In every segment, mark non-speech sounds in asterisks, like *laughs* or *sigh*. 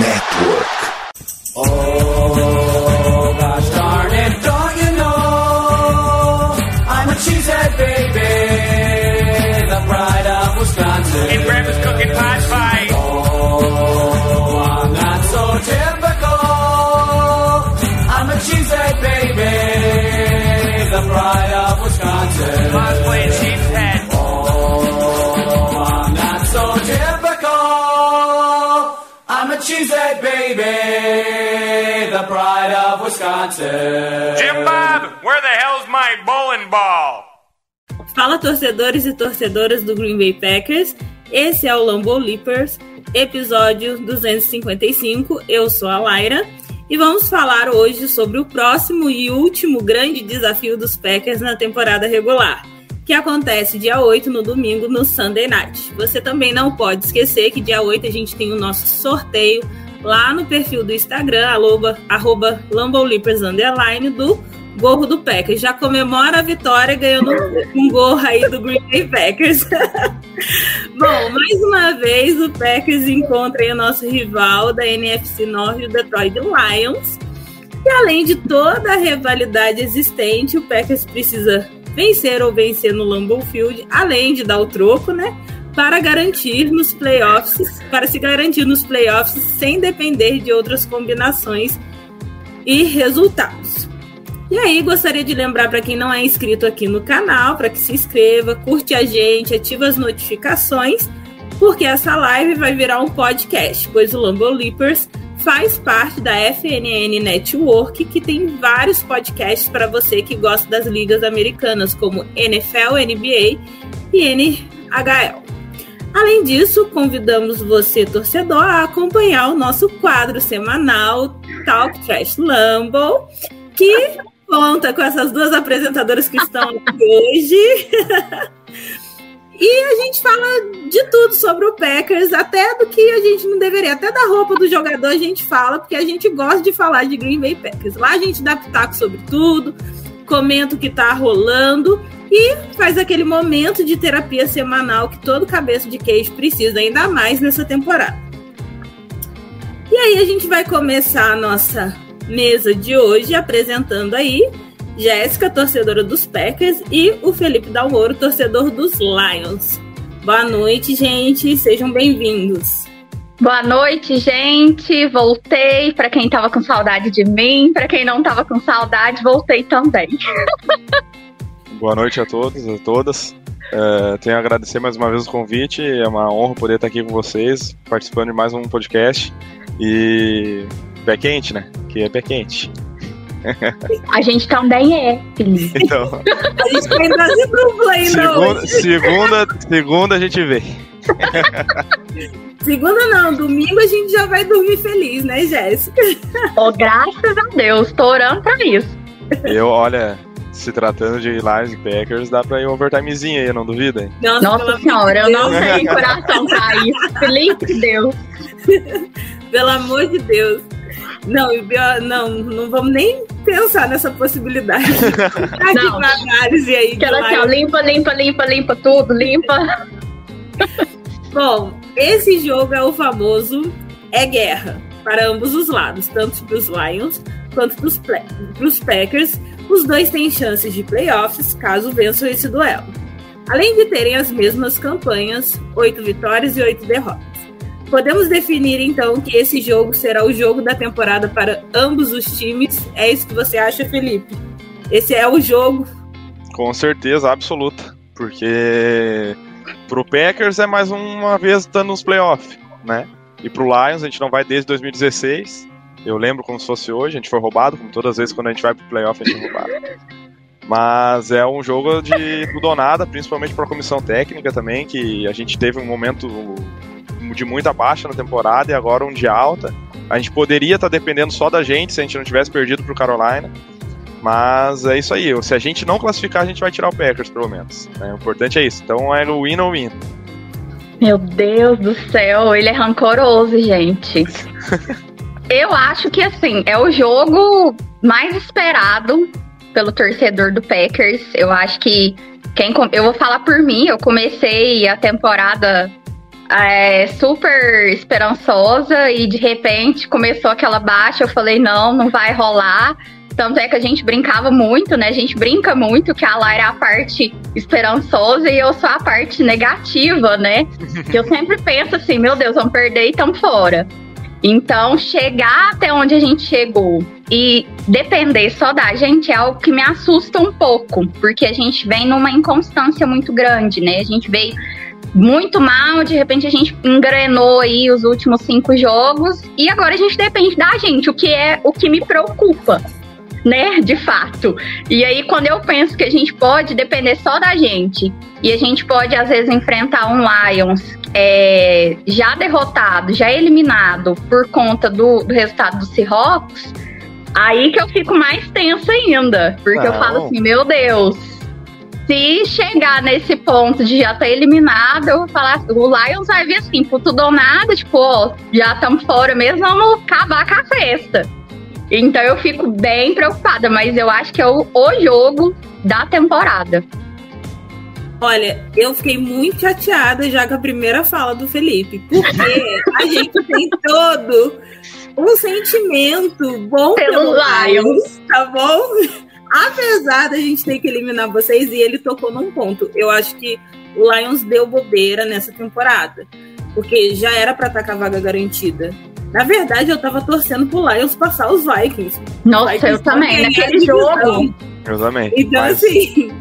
Network. Oh, of Wisconsin. Jim Bob, where the hell's my bowling ball? Fala torcedores e torcedoras do Green Bay Packers. Esse é o Lambeau Leapers, episódio 255. Eu sou a Laira e vamos falar hoje sobre o próximo e último grande desafio dos Packers na temporada regular, que acontece dia 8 no domingo no Sunday Night. Você também não pode esquecer que dia 8 a gente tem o nosso sorteio lá no perfil do Instagram, arroba, arroba do gorro do Packers. Já comemora a vitória ganhando um gorro aí do Green Bay Packers. *laughs* Bom, mais uma vez o Packers encontra aí o nosso rival da NFC Norte, o Detroit Lions. E além de toda a rivalidade existente, o Packers precisa vencer ou vencer no Lambeau Field, além de dar o troco, né? Para garantir nos playoffs, para se garantir nos playoffs sem depender de outras combinações e resultados. E aí, gostaria de lembrar para quem não é inscrito aqui no canal, para que se inscreva, curte a gente, ativa as notificações, porque essa live vai virar um podcast, pois o Lambo Leapers faz parte da FNN Network, que tem vários podcasts para você que gosta das ligas americanas, como NFL, NBA e NHL. Além disso, convidamos você, torcedor, a acompanhar o nosso quadro semanal Talk Trash Lambo, que conta com essas duas apresentadoras que estão aqui hoje. *laughs* e a gente fala de tudo sobre o Packers, até do que a gente não deveria, até da roupa do jogador a gente fala, porque a gente gosta de falar de Green Bay Packers. Lá a gente dá pitaco sobre tudo, comenta o que tá rolando e faz aquele momento de terapia semanal que todo cabeça de queijo precisa, ainda mais nessa temporada. E aí a gente vai começar a nossa mesa de hoje apresentando aí Jéssica, torcedora dos Packers, e o Felipe Dalmoro, torcedor dos Lions. Boa noite, gente, sejam bem-vindos. Boa noite, gente. Voltei. Para quem tava com saudade de mim, para quem não tava com saudade, voltei também. *laughs* Boa noite a todos e a todas. É, tenho a agradecer mais uma vez o convite. É uma honra poder estar aqui com vocês, participando de mais um podcast. E pé quente, né? Que é pé quente. A gente também é, Felipe. *laughs* Então, A gente tem quase dupla ainda segunda, segunda, segunda a gente vê. Segunda não, domingo a gente já vai dormir feliz, né, Jéssica? Oh, graças a Deus, tô orando pra isso. Eu, olha, se tratando de Lions e Packers, dá pra ir um overtimezinho aí, não duvida? Nossa amor senhora, eu não tenho coração pra isso. Felipe, Deus. *laughs* Pelo amor de Deus. Não, não, não vamos nem pensar nessa possibilidade. *laughs* Aqui Não. pra análise aí. Aquela assim, ó, limpa, limpa, limpa, limpa tudo, limpa. *laughs* Bom, esse jogo é o famoso é guerra para ambos os lados, tanto para os Lions quanto para os Packers. Os dois têm chances de playoffs caso vençam esse duelo. Além de terem as mesmas campanhas, oito vitórias e oito derrotas. Podemos definir então que esse jogo será o jogo da temporada para ambos os times. É isso que você acha, Felipe? Esse é o jogo. Com certeza, absoluta. Porque pro Packers é mais uma vez estando nos playoffs, né? E pro Lions a gente não vai desde 2016. Eu lembro como se fosse hoje, a gente foi roubado, como todas as vezes quando a gente vai pro playoff a gente é roubado. Mas é um jogo de tudo ou nada, principalmente para a comissão técnica também, que a gente teve um momento de muita baixa na temporada e agora um de alta. A gente poderia estar dependendo só da gente se a gente não tivesse perdido pro Carolina. Mas é isso aí. Se a gente não classificar, a gente vai tirar o Packers, pelo menos. né? O importante é isso. Então é no win ou win. Meu Deus do céu, ele é rancoroso, gente. *laughs* Eu acho que assim, é o jogo mais esperado pelo torcedor do Packers. Eu acho que quem eu vou falar por mim, eu comecei a temporada é, super esperançosa e de repente começou aquela baixa. Eu falei, não, não vai rolar. Tanto é que a gente brincava muito, né? A gente brinca muito que a Lara é a parte esperançosa e eu sou a parte negativa, né? Que *laughs* eu sempre penso assim, meu Deus, vamos perder e estamos fora. Então, chegar até onde a gente chegou e depender só da gente é algo que me assusta um pouco, porque a gente vem numa inconstância muito grande, né? A gente veio muito mal, de repente a gente engrenou aí os últimos cinco jogos e agora a gente depende da gente, o que é o que me preocupa né, de fato. E aí, quando eu penso que a gente pode depender só da gente, e a gente pode, às vezes, enfrentar um Lions é, já derrotado, já eliminado por conta do, do resultado do Seahawks, aí que eu fico mais tensa ainda. Porque Não. eu falo assim, meu Deus, se chegar nesse ponto de já estar tá eliminado, eu vou falar, o Lions vai vir assim, por tudo ou nada, tipo, ó, já estamos fora mesmo, vamos acabar com a festa. Então eu fico bem preocupada, mas eu acho que é o, o jogo da temporada. Olha, eu fiquei muito chateada já com a primeira fala do Felipe, porque a gente tem todo um sentimento bom pelo, pelo Lions, tá bom? Apesar da gente ter que eliminar vocês, e ele tocou num ponto. Eu acho que o Lions deu bobeira nessa temporada, porque já era para estar com a vaga garantida. Na verdade, eu tava torcendo pro Lions passar os Vikings. Nossa, Vikings eu também, naquele jogo. Eu também. Então, mas... assim,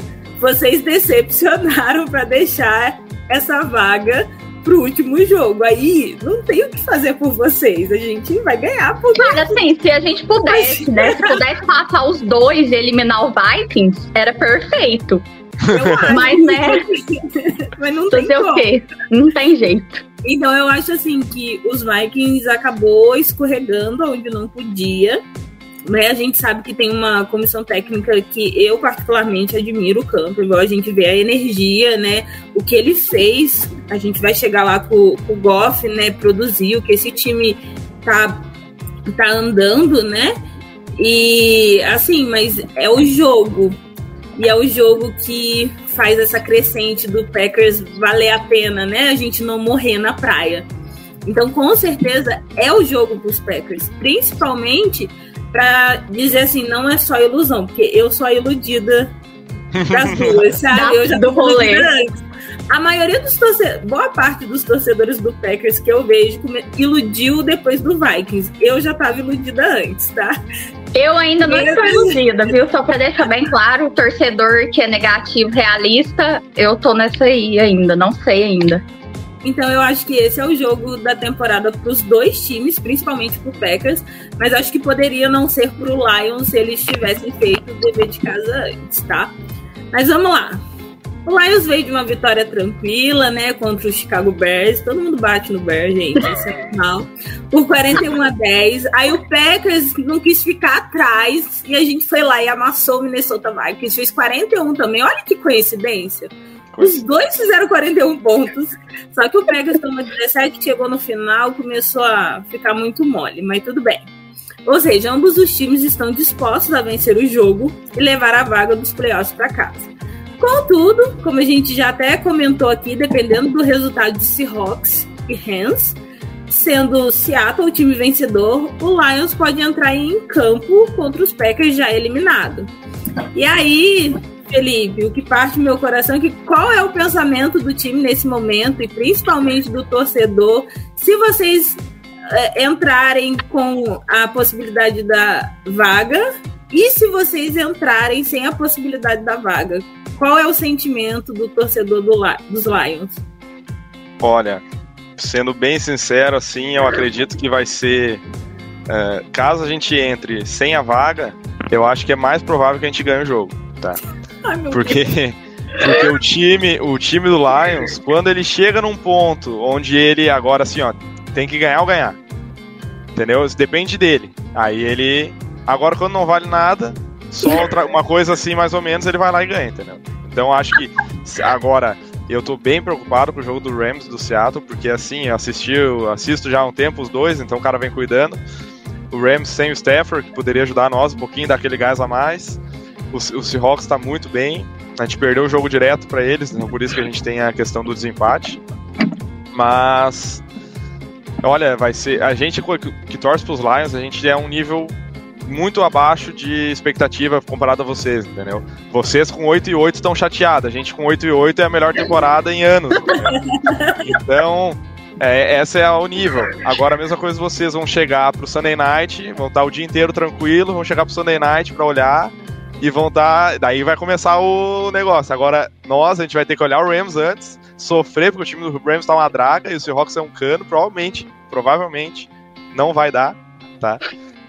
vocês decepcionaram para deixar essa vaga pro último jogo. Aí não tem o que fazer por vocês. A gente vai ganhar por Cara, assim, se a gente pudesse, né? Se pudesse passar os dois e eliminar o Vikings, era perfeito. *laughs* Mas, né? *laughs* Mas não tem o quê? Não tem jeito. Então eu acho assim que os Vikings acabou escorregando onde não podia. Né? A gente sabe que tem uma comissão técnica que eu particularmente admiro o campo, igual a gente vê a energia, né? O que ele fez, a gente vai chegar lá com, com o Goff, né? Produzir o que esse time tá, tá andando, né? E assim, mas é o jogo. E é o jogo que faz essa crescente do Packers valer a pena, né? A gente não morrer na praia. Então, com certeza, é o jogo para os Packers, principalmente para dizer assim, não é só ilusão, porque eu sou a iludida das *laughs* duas, sabe? eu já do rolê. Antes. A maioria dos torcedores, boa parte dos torcedores do Packers que eu vejo iludiu depois do Vikings. Eu já estava iludida antes, tá? Eu ainda não estou iludida, viu? Só para deixar bem claro, o torcedor que é negativo, realista, eu tô nessa aí ainda, não sei ainda. Então eu acho que esse é o jogo da temporada para os dois times, principalmente para o Packers, mas acho que poderia não ser para o Lions se eles tivessem feito o dever de casa antes, tá? Mas vamos lá. O Lions veio de uma vitória tranquila, né, contra o Chicago Bears. Todo mundo bate no Bears, gente, isso é normal. Por 41 a 10. Aí o Packers não quis ficar atrás e a gente foi lá e amassou o Minnesota Vikings. Fez 41 também. Olha que coincidência. Os dois fizeram 41 pontos. Só que o Packers tomou 17, chegou no final, começou a ficar muito mole, mas tudo bem. Ou seja, ambos os times estão dispostos a vencer o jogo e levar a vaga dos playoffs para casa. Contudo, como a gente já até comentou aqui, dependendo do resultado de Seahawks e Rams, sendo Seattle o time vencedor, o Lions pode entrar em campo contra os Packers já eliminado. E aí, Felipe, o que parte do meu coração é que qual é o pensamento do time nesse momento e principalmente do torcedor, se vocês é, entrarem com a possibilidade da vaga e se vocês entrarem sem a possibilidade da vaga? Qual é o sentimento do torcedor do, dos Lions? Olha, sendo bem sincero, assim, eu acredito que vai ser. É, caso a gente entre sem a vaga, eu acho que é mais provável que a gente ganhe o jogo, tá? Ai, porque, *laughs* porque o time, o time do Lions, quando ele chega num ponto onde ele agora assim, ó, tem que ganhar ou ganhar. Entendeu? Isso depende dele. Aí ele agora quando não vale nada, só outra, *laughs* uma coisa assim mais ou menos, ele vai lá e ganha, entendeu? Então acho que agora eu tô bem preocupado com o jogo do Rams do Seattle, porque assim, eu assisti, eu assisto já há um tempo os dois, então o cara vem cuidando. O Rams sem o Stafford, que poderia ajudar nós um pouquinho, dar aquele gás a mais. O, Seahawks tá muito bem. A gente perdeu o jogo direto para eles, então por isso que a gente tem a questão do desempate. Mas olha, vai ser a gente que, torce pros Lions, a gente é um nível muito abaixo de expectativa comparado a vocês, entendeu? Vocês com 8 e 8 estão chateados, a gente com 8 e 8 é a melhor temporada em anos. Então, é, essa é o nível. Agora a mesma coisa vocês vão chegar pro Sunday Night, vão estar o dia inteiro tranquilo, vão chegar pro Sunday Night para olhar e vão estar, daí vai começar o negócio. Agora nós a gente vai ter que olhar o Rams antes, sofrer porque o time do Rams tá uma draga e o Seahawks é um cano, provavelmente, provavelmente não vai dar, tá?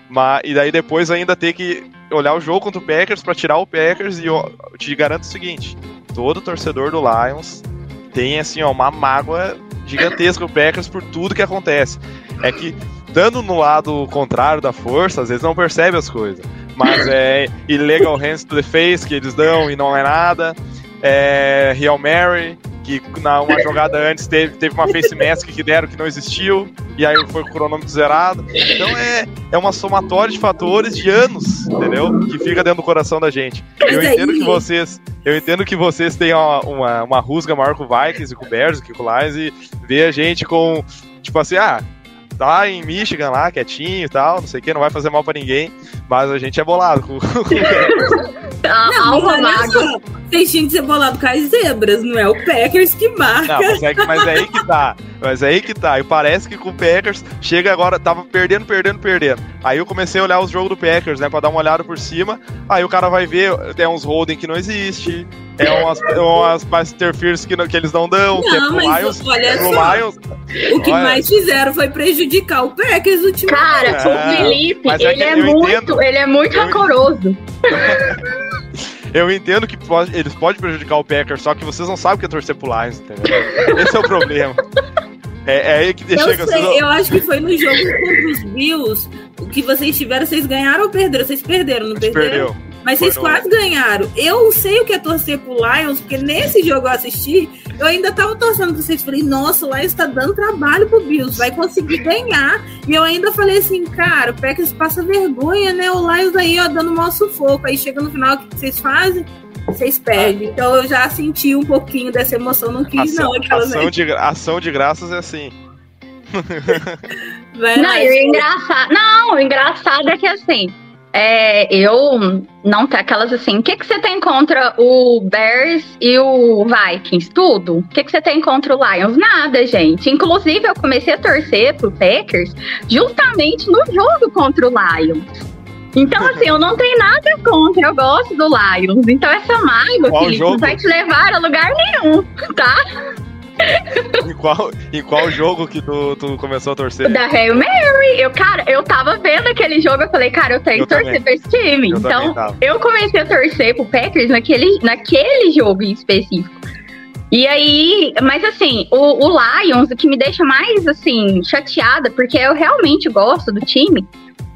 Mas, e daí depois ainda ter que olhar o jogo contra o Packers para tirar o Packers e eu te garanto o seguinte, todo torcedor do Lions tem assim, ó, uma mágoa gigantesca o Packers por tudo que acontece. É que dando no lado contrário da força, às vezes não percebe as coisas. Mas é illegal hands to the face que eles dão e não é nada. É Real Mary, que na uma jogada antes teve, teve uma face mask que deram que não existiu, e aí foi o cronômetro zerado. Então é, é uma somatória de fatores de anos, entendeu? Que fica dentro do coração da gente. Eu entendo que vocês. Eu entendo que vocês têm uma, uma, uma rusga maior com o Vikings e com o Bears e com o Lions e ver a gente com. Tipo assim, ah, tá em Michigan lá, quietinho e tal, não sei o que, não vai fazer mal pra ninguém, mas a gente é bolado com, *laughs* com A Não, alma mago. vocês tinham que ser bolado com as zebras, não é o Packers que marca. Não, mas é, que- mas é aí que tá. Mas é aí que tá. E parece que com o Packers chega agora, tava perdendo, perdendo, perdendo. Aí eu comecei a olhar os jogos do Packers, né? Pra dar uma olhada por cima. Aí o cara vai ver, tem uns holding que não existe. É umas, umas pass interference que, não- que eles não dão, que é Não, pro mas Lions. olha pro só. Lions. O que Olha. mais fizeram foi prejudicar o Packers ultimamente. Cara, É, o Felipe, é ele que é, eu muito, entendo. ele é muito Eu- rancoroso. *laughs* Eu entendo que pode- eles podem prejudicar o Packers, só que vocês não sabem o que é torcer pro Lions, entendeu? Esse é o problema. É, é aí que Eu chega. sei, eu acho que foi no jogo contra os Bills o que vocês tiveram, vocês ganharam ou perderam? Vocês perderam, não perderam? Perdeu. Mas vocês quase ganharam. Eu sei o que é torcer pro Lions, porque nesse jogo eu assisti, eu ainda tava torcendo pra vocês. Falei, nossa, o Lions tá dando trabalho pro Bills, vai conseguir ganhar. E eu ainda falei assim, cara, o Packers passa vergonha, né? O Lions aí, ó, dando maior sufoco. Aí chega no final, o que vocês fazem? Vocês perdem. Então eu já senti um pouquinho dessa emoção, não quis, Ação, não. Aquela, ação, de, ação de graças é assim. *laughs* Não, e o engraçado. Não, o engraçado é que assim. É, eu não tenho aquelas assim. O que, que você tem contra o Bears e o Vikings? Tudo. O que, que você tem contra o Lions? Nada, gente. Inclusive, eu comecei a torcer pro Packers justamente no jogo contra o Lions. Então, assim, eu não tenho nada contra, eu gosto do Lions. Então, essa mágoa, Felipe, não vai te levar a lugar nenhum, tá? *laughs* Em qual, em qual jogo que tu, tu começou a torcer? Da Hail Mary. Eu, cara, eu tava vendo aquele jogo, eu falei, cara, eu tenho Eu que torcer também. pra esse time. Eu então, eu comecei a torcer pro Packers naquele, naquele jogo em específico. E aí, mas assim, o, o Lions, o que me deixa mais, assim, chateada, porque eu realmente gosto do time,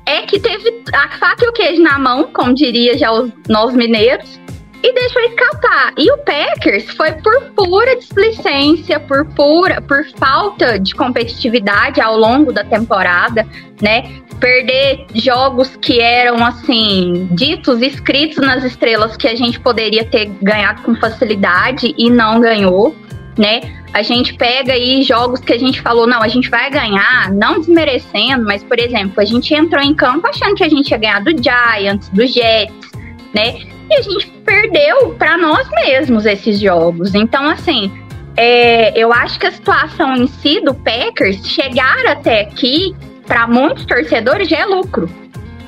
é que teve a faca e o queijo na mão, como diria já os novos mineiros, e deixou escapar. E o Packers foi por pura displicência, por pura, por falta de competitividade ao longo da temporada, né? Perder jogos que eram assim, ditos, escritos nas estrelas que a gente poderia ter ganhado com facilidade e não ganhou, né? A gente pega aí jogos que a gente falou, não, a gente vai ganhar, não desmerecendo, mas por exemplo, a gente entrou em campo achando que a gente ia ganhar do Giants, do Jets, né? E a gente perdeu para nós mesmos esses jogos. Então, assim, é, eu acho que a situação em si do Packers chegar até aqui, para muitos torcedores, já é lucro,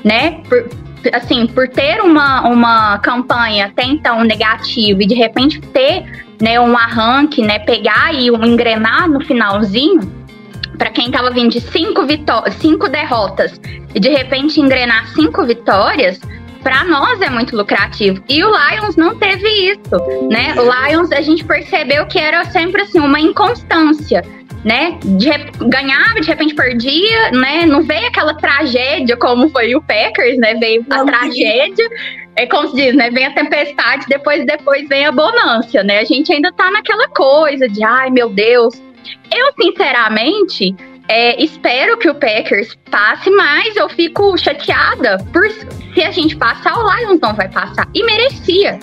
né? Por, assim, por ter uma, uma campanha até então negativa e de repente ter né, um arranque, né, pegar e um engrenar no finalzinho, para quem tava vindo de cinco, vitó cinco derrotas e de repente engrenar cinco vitórias, para nós é muito lucrativo. E o Lions não teve isso, né? O Lions a gente percebeu que era sempre assim uma inconstância, né? De ganhava, de repente perdia, né? Não veio aquela tragédia como foi o Packers, né? Veio a Não. tragédia. É como se diz, né? Vem a tempestade, depois depois vem a bonância, né? A gente ainda tá naquela coisa de, ai meu Deus. Eu, sinceramente, é, espero que o Packers passe, mas eu fico chateada por se a gente passar, o Lions não vai passar. E merecia.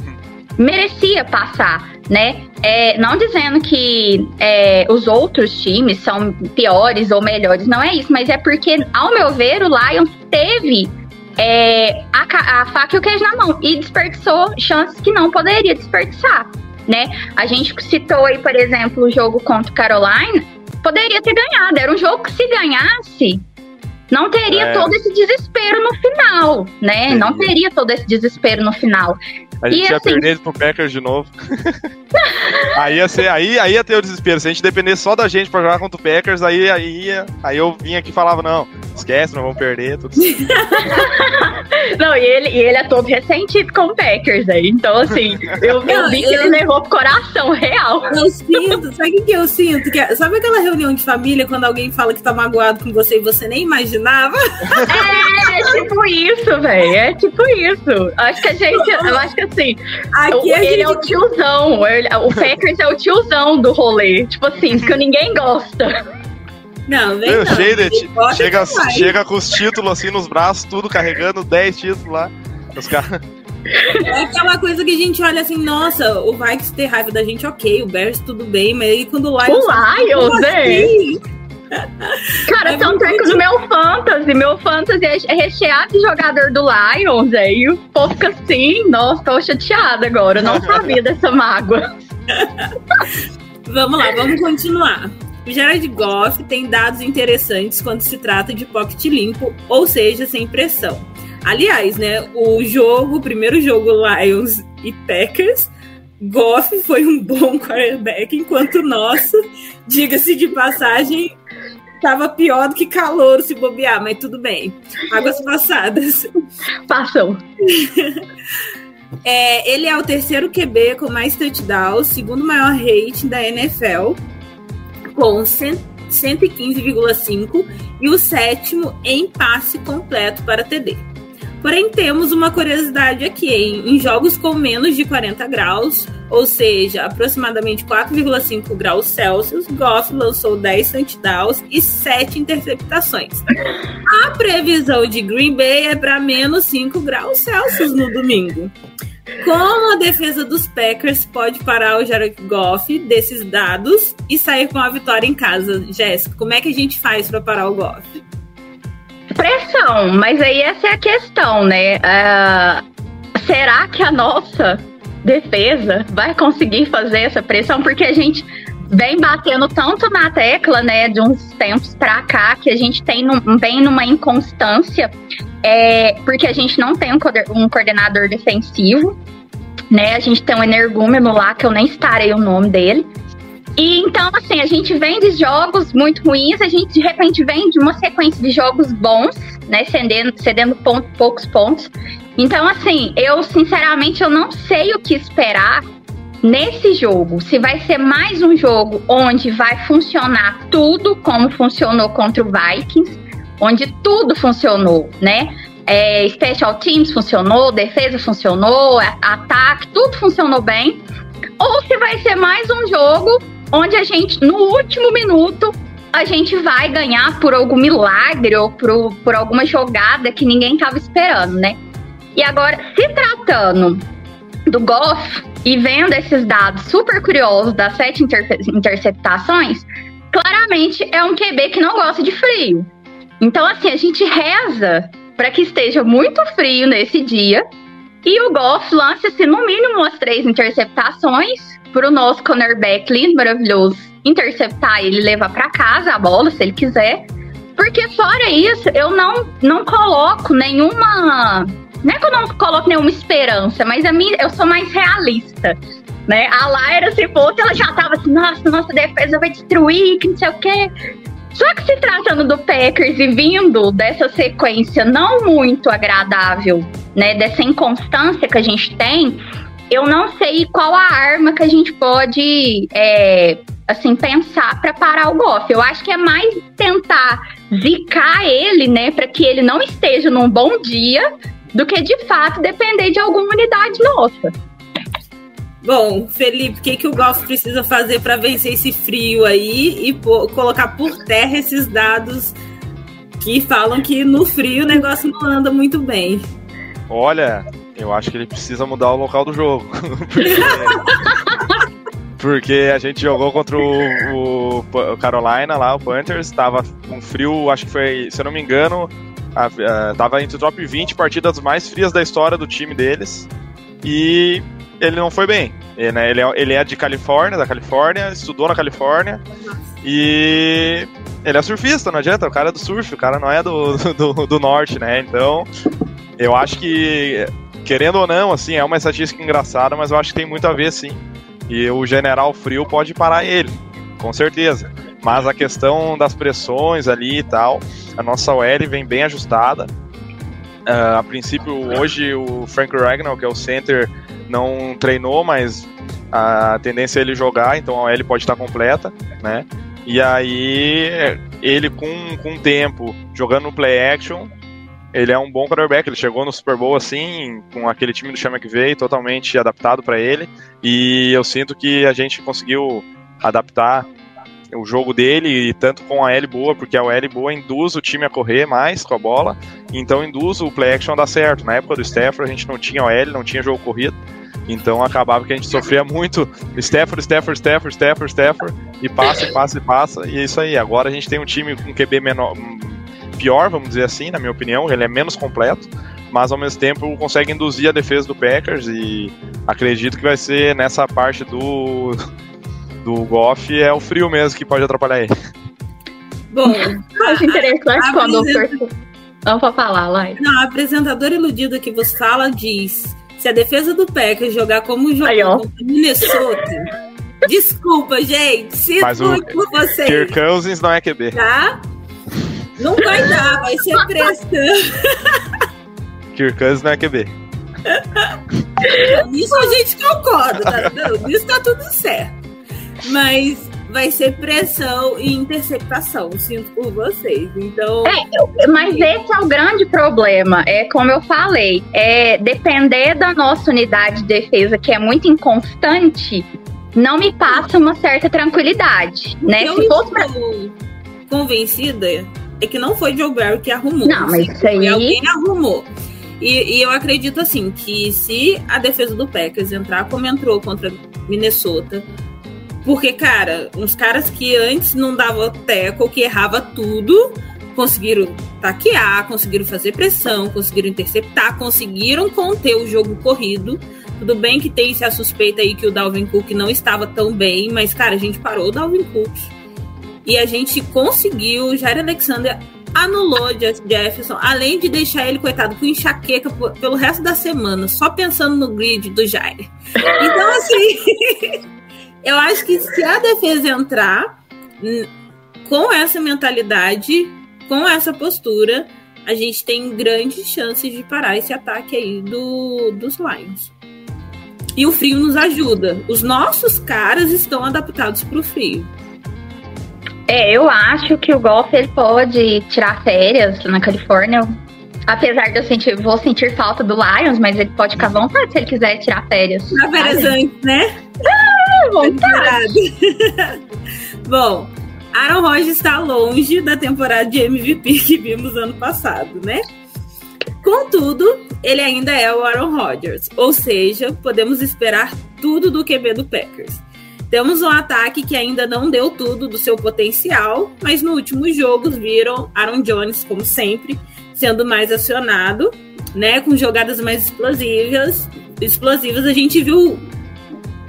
Merecia passar. né? É, não dizendo que é, os outros times são piores ou melhores, não é isso, mas é porque, ao meu ver, o Lions teve é, a, a faca e o queijo na mão e desperdiçou chances que não poderia desperdiçar, né? A gente citou aí, por exemplo, o jogo contra o Carolina, poderia ter ganhado, era um jogo que se ganhasse, não teria É. todo esse desespero no final, né? Não Teria. teria todo esse desespero no final. A gente E ia assim- perder pro Packers de novo. *laughs* aí, ia ser, aí, aí ia ter o desespero. Se a gente dependesse só da gente pra jogar contra o Packers, aí, aí, aí eu vinha aqui e falava, não, esquece, não vamos perder. Tudo certo. *laughs* Não, e ele, e ele é todo ressentido com o Packers aí. Então, assim, eu, *laughs* eu vi que ele levou pro coração real. Eu sinto, sabe o que que eu sinto? Que é- sabe aquela reunião de família quando alguém fala que tá magoado com você e você nem imaginava? É, é tipo isso, velho. É tipo isso. Acho que a gente. Eu acho que assim, Aqui ele gente é o tiozão. ele- o Packers é o tiozão do rolê. Tipo assim, que ninguém gosta. Não, vem Eu, não. gosta chega, chega com os títulos assim nos braços, tudo carregando 10 títulos lá. Os caras. É aquela coisa que a gente olha assim, nossa, o Vikings ter raiva da gente, ok, o Bears tudo bem, mas aí quando o Lions... O Lions, velho. Sim. Cara, É é muito no meu fantasy, meu fantasy é recheado de jogador do Lions, aí e o povo fica assim, nossa, tô chateada agora, eu não sabia dessa mágoa. Vamos lá, vamos continuar. O Jared Goff tem dados interessantes quando se trata de pocket limpo, ou seja, sem pressão. Aliás, né, o jogo, o primeiro jogo Lions e Packers, Goff foi um bom quarterback, enquanto o nosso, *laughs* diga-se de passagem, tava pior do que calor se bobear, mas tudo bem. Águas passadas. Passou. *laughs* É, ele é o terceiro QB com mais touchdowns, segundo maior rating da NFL, com 100 115,5 e o sétimo em passe completo para TD. Porém, temos uma curiosidade aqui, hein? Em jogos com menos de 40 graus, ou seja, aproximadamente 4,5 graus Celsius, Goff lançou 10 touchdowns e 7 interceptações. A previsão de Green Bay é para menos 5 graus Celsius no domingo. Como a defesa dos Packers pode parar o Jared Goff desses dados e sair com a vitória em casa? Jéssica, como é que a gente faz para parar o Goff? Pressão, mas aí essa é a questão, né? Ah, será que a nossa defesa vai conseguir fazer essa pressão? Porque a gente vem batendo tanto na tecla, né, de uns tempos pra cá, que a gente tem num, vem numa inconstância, é, porque a gente não tem um, um coordenador defensivo, né? A gente tem um energúmeno lá, que eu nem estarei o nome dele. E então, assim, a gente vem de jogos muito ruins, a gente de repente vem de uma sequência de jogos bons, né? Cedendo, cedendo ponto- poucos pontos. Então, assim, eu sinceramente eu não sei o que esperar nesse jogo. Se vai ser mais um jogo onde vai funcionar tudo como funcionou contra o Vikings, onde tudo funcionou, né? É, special teams funcionou, defesa funcionou, ataque, tudo funcionou bem. Ou se vai ser mais um jogo onde a gente, no último minuto, a gente vai ganhar por algum milagre ou por, por alguma jogada que ninguém estava esperando, né? E agora, se tratando do Goff e vendo esses dados super curiosos das sete interce- interceptações, claramente é um QB que não gosta de frio. Então, assim, a gente reza para que esteja muito frio nesse dia e o Goff lance, assim, no mínimo umas três interceptações para o nosso cornerback lindo, maravilhoso, interceptar ele e levar para casa a bola, se ele quiser. Porque fora isso, eu não, não coloco nenhuma. Não é que eu não coloco nenhuma esperança, mas a minha, eu sou mais realista. Né? A Lyra, se fosse, ela já tava assim, nossa, nossa defesa vai destruir, que não sei o quê. Só que se tratando do Packers e vindo dessa sequência não muito agradável, né, dessa inconstância que a gente tem, eu não sei qual a arma que a gente pode, é, assim, pensar para parar o Goff. Eu acho que é mais tentar zicar ele, né, para que ele não esteja num bom dia, do que de fato depender de alguma unidade nossa. Bom, Felipe, o que, que o Golf precisa fazer para vencer esse frio aí e pô- colocar por terra esses dados que falam que no frio o negócio não anda muito bem? Olha, eu acho que ele precisa mudar o local do jogo. *laughs* Porque a gente jogou contra o, o- o Carolina lá, o Panthers, tava com frio, acho que foi, se eu não me engano, a- a- tava entre o top 20 partidas mais frias da história do time deles. E ele não foi bem. Ele, né, ele é, ele é de Califórnia, da Califórnia, estudou na Califórnia e ele é surfista, não adianta, o cara é do surf, o cara não é do, *laughs* do, do norte, né? Então, eu acho que, querendo ou não, assim, é uma estatística engraçada, mas eu acho que tem muito a ver, sim. E o General Frio pode parar ele, com certeza. Mas a questão das pressões ali e tal, a nossa OL vem bem ajustada. Ah, a princípio, hoje o Frank Ragnall, que é o center, não treinou, mas a tendência é ele jogar, então a OL pode estar completa, né? E aí, ele com, com tempo, jogando no play action, ele é um bom quarterback. Ele chegou no Super Bowl assim, com aquele time do Sean McVay, totalmente adaptado para ele. E eu sinto que a gente conseguiu adaptar o jogo dele, e tanto com a L boa, porque a L boa induz o time a correr mais com a bola, então induz o play action a dar certo. Na época do Stafford a gente não tinha OL, não tinha jogo corrido, então acabava que a gente sofria muito Stafford, Stafford, Stafford, Stafford, Stafford, e passa, e passa, e passa, e é isso aí. Agora a gente tem um time com QB menor, pior, vamos dizer assim, na minha opinião, ele é menos completo, mas ao mesmo tempo consegue induzir a defesa do Packers e acredito que vai ser nessa parte do do Goff é o frio mesmo que pode atrapalhar ele. Bom, *laughs* acho interessante quando o torcedor. Não vou falar, Lai. não, a apresentadora iludida que vos fala diz: se a defesa do Packers jogar como jogou contra o Minnesota, desculpa, gente, sinto Mas o muito por vocês, Kirk Cousins não é QB. tá? Não vai dar, vai ser pressão. Kirk Cousins não é QB. Nisso a gente concorda, tá? Não, nisso tá tudo certo. Mas vai ser pressão e interceptação, sinto por vocês. Então, Mas esse é o grande problema. É como eu falei, é depender da nossa unidade de defesa, que é muito inconstante, não me passa uma certa tranquilidade, né? eu Se fosse pra... convencida é que não foi Joe Barry que arrumou. Não, mas isso aí- alguém arrumou. E, e eu acredito assim que se a defesa do Packers entrar como entrou contra Minnesota, porque, cara, uns caras que antes não davam teco, que errava tudo, conseguiram taquear, conseguiram fazer pressão, conseguiram interceptar, conseguiram conter o jogo corrido. Tudo bem que tem essa suspeita aí que o Dalvin Cook não estava tão bem, mas, cara, a gente parou o Dalvin Cook. E a gente conseguiu, o Jair Alexander anulou Jefferson, além de deixar ele, coitado, com enxaqueca pelo resto da semana, só pensando no grid do Jair. Então, assim, *laughs* eu acho que se a defesa entrar com essa mentalidade, com essa postura, a gente tem grandes chances de parar esse ataque aí do, dos Lions. E o frio nos ajuda. Os nossos caras estão adaptados para o frio. É, eu acho que o golfe ele pode tirar férias na Califórnia. Apesar de eu sentir, vou sentir falta do Lions, mas ele pode ficar à vontade se ele quiser tirar férias. Na férias Sabe? antes, né? À vontade. *laughs* Bom, Aaron Rodgers está longe da temporada de MVP que vimos ano passado, né? Contudo, ele ainda é o Aaron Rodgers, ou seja, podemos esperar tudo do QB do Packers. Temos um ataque que ainda não deu tudo do seu potencial, mas no último jogo viram Aaron Jones, como sempre, sendo mais acionado, né? Com jogadas mais explosivas. Explosivas, a gente viu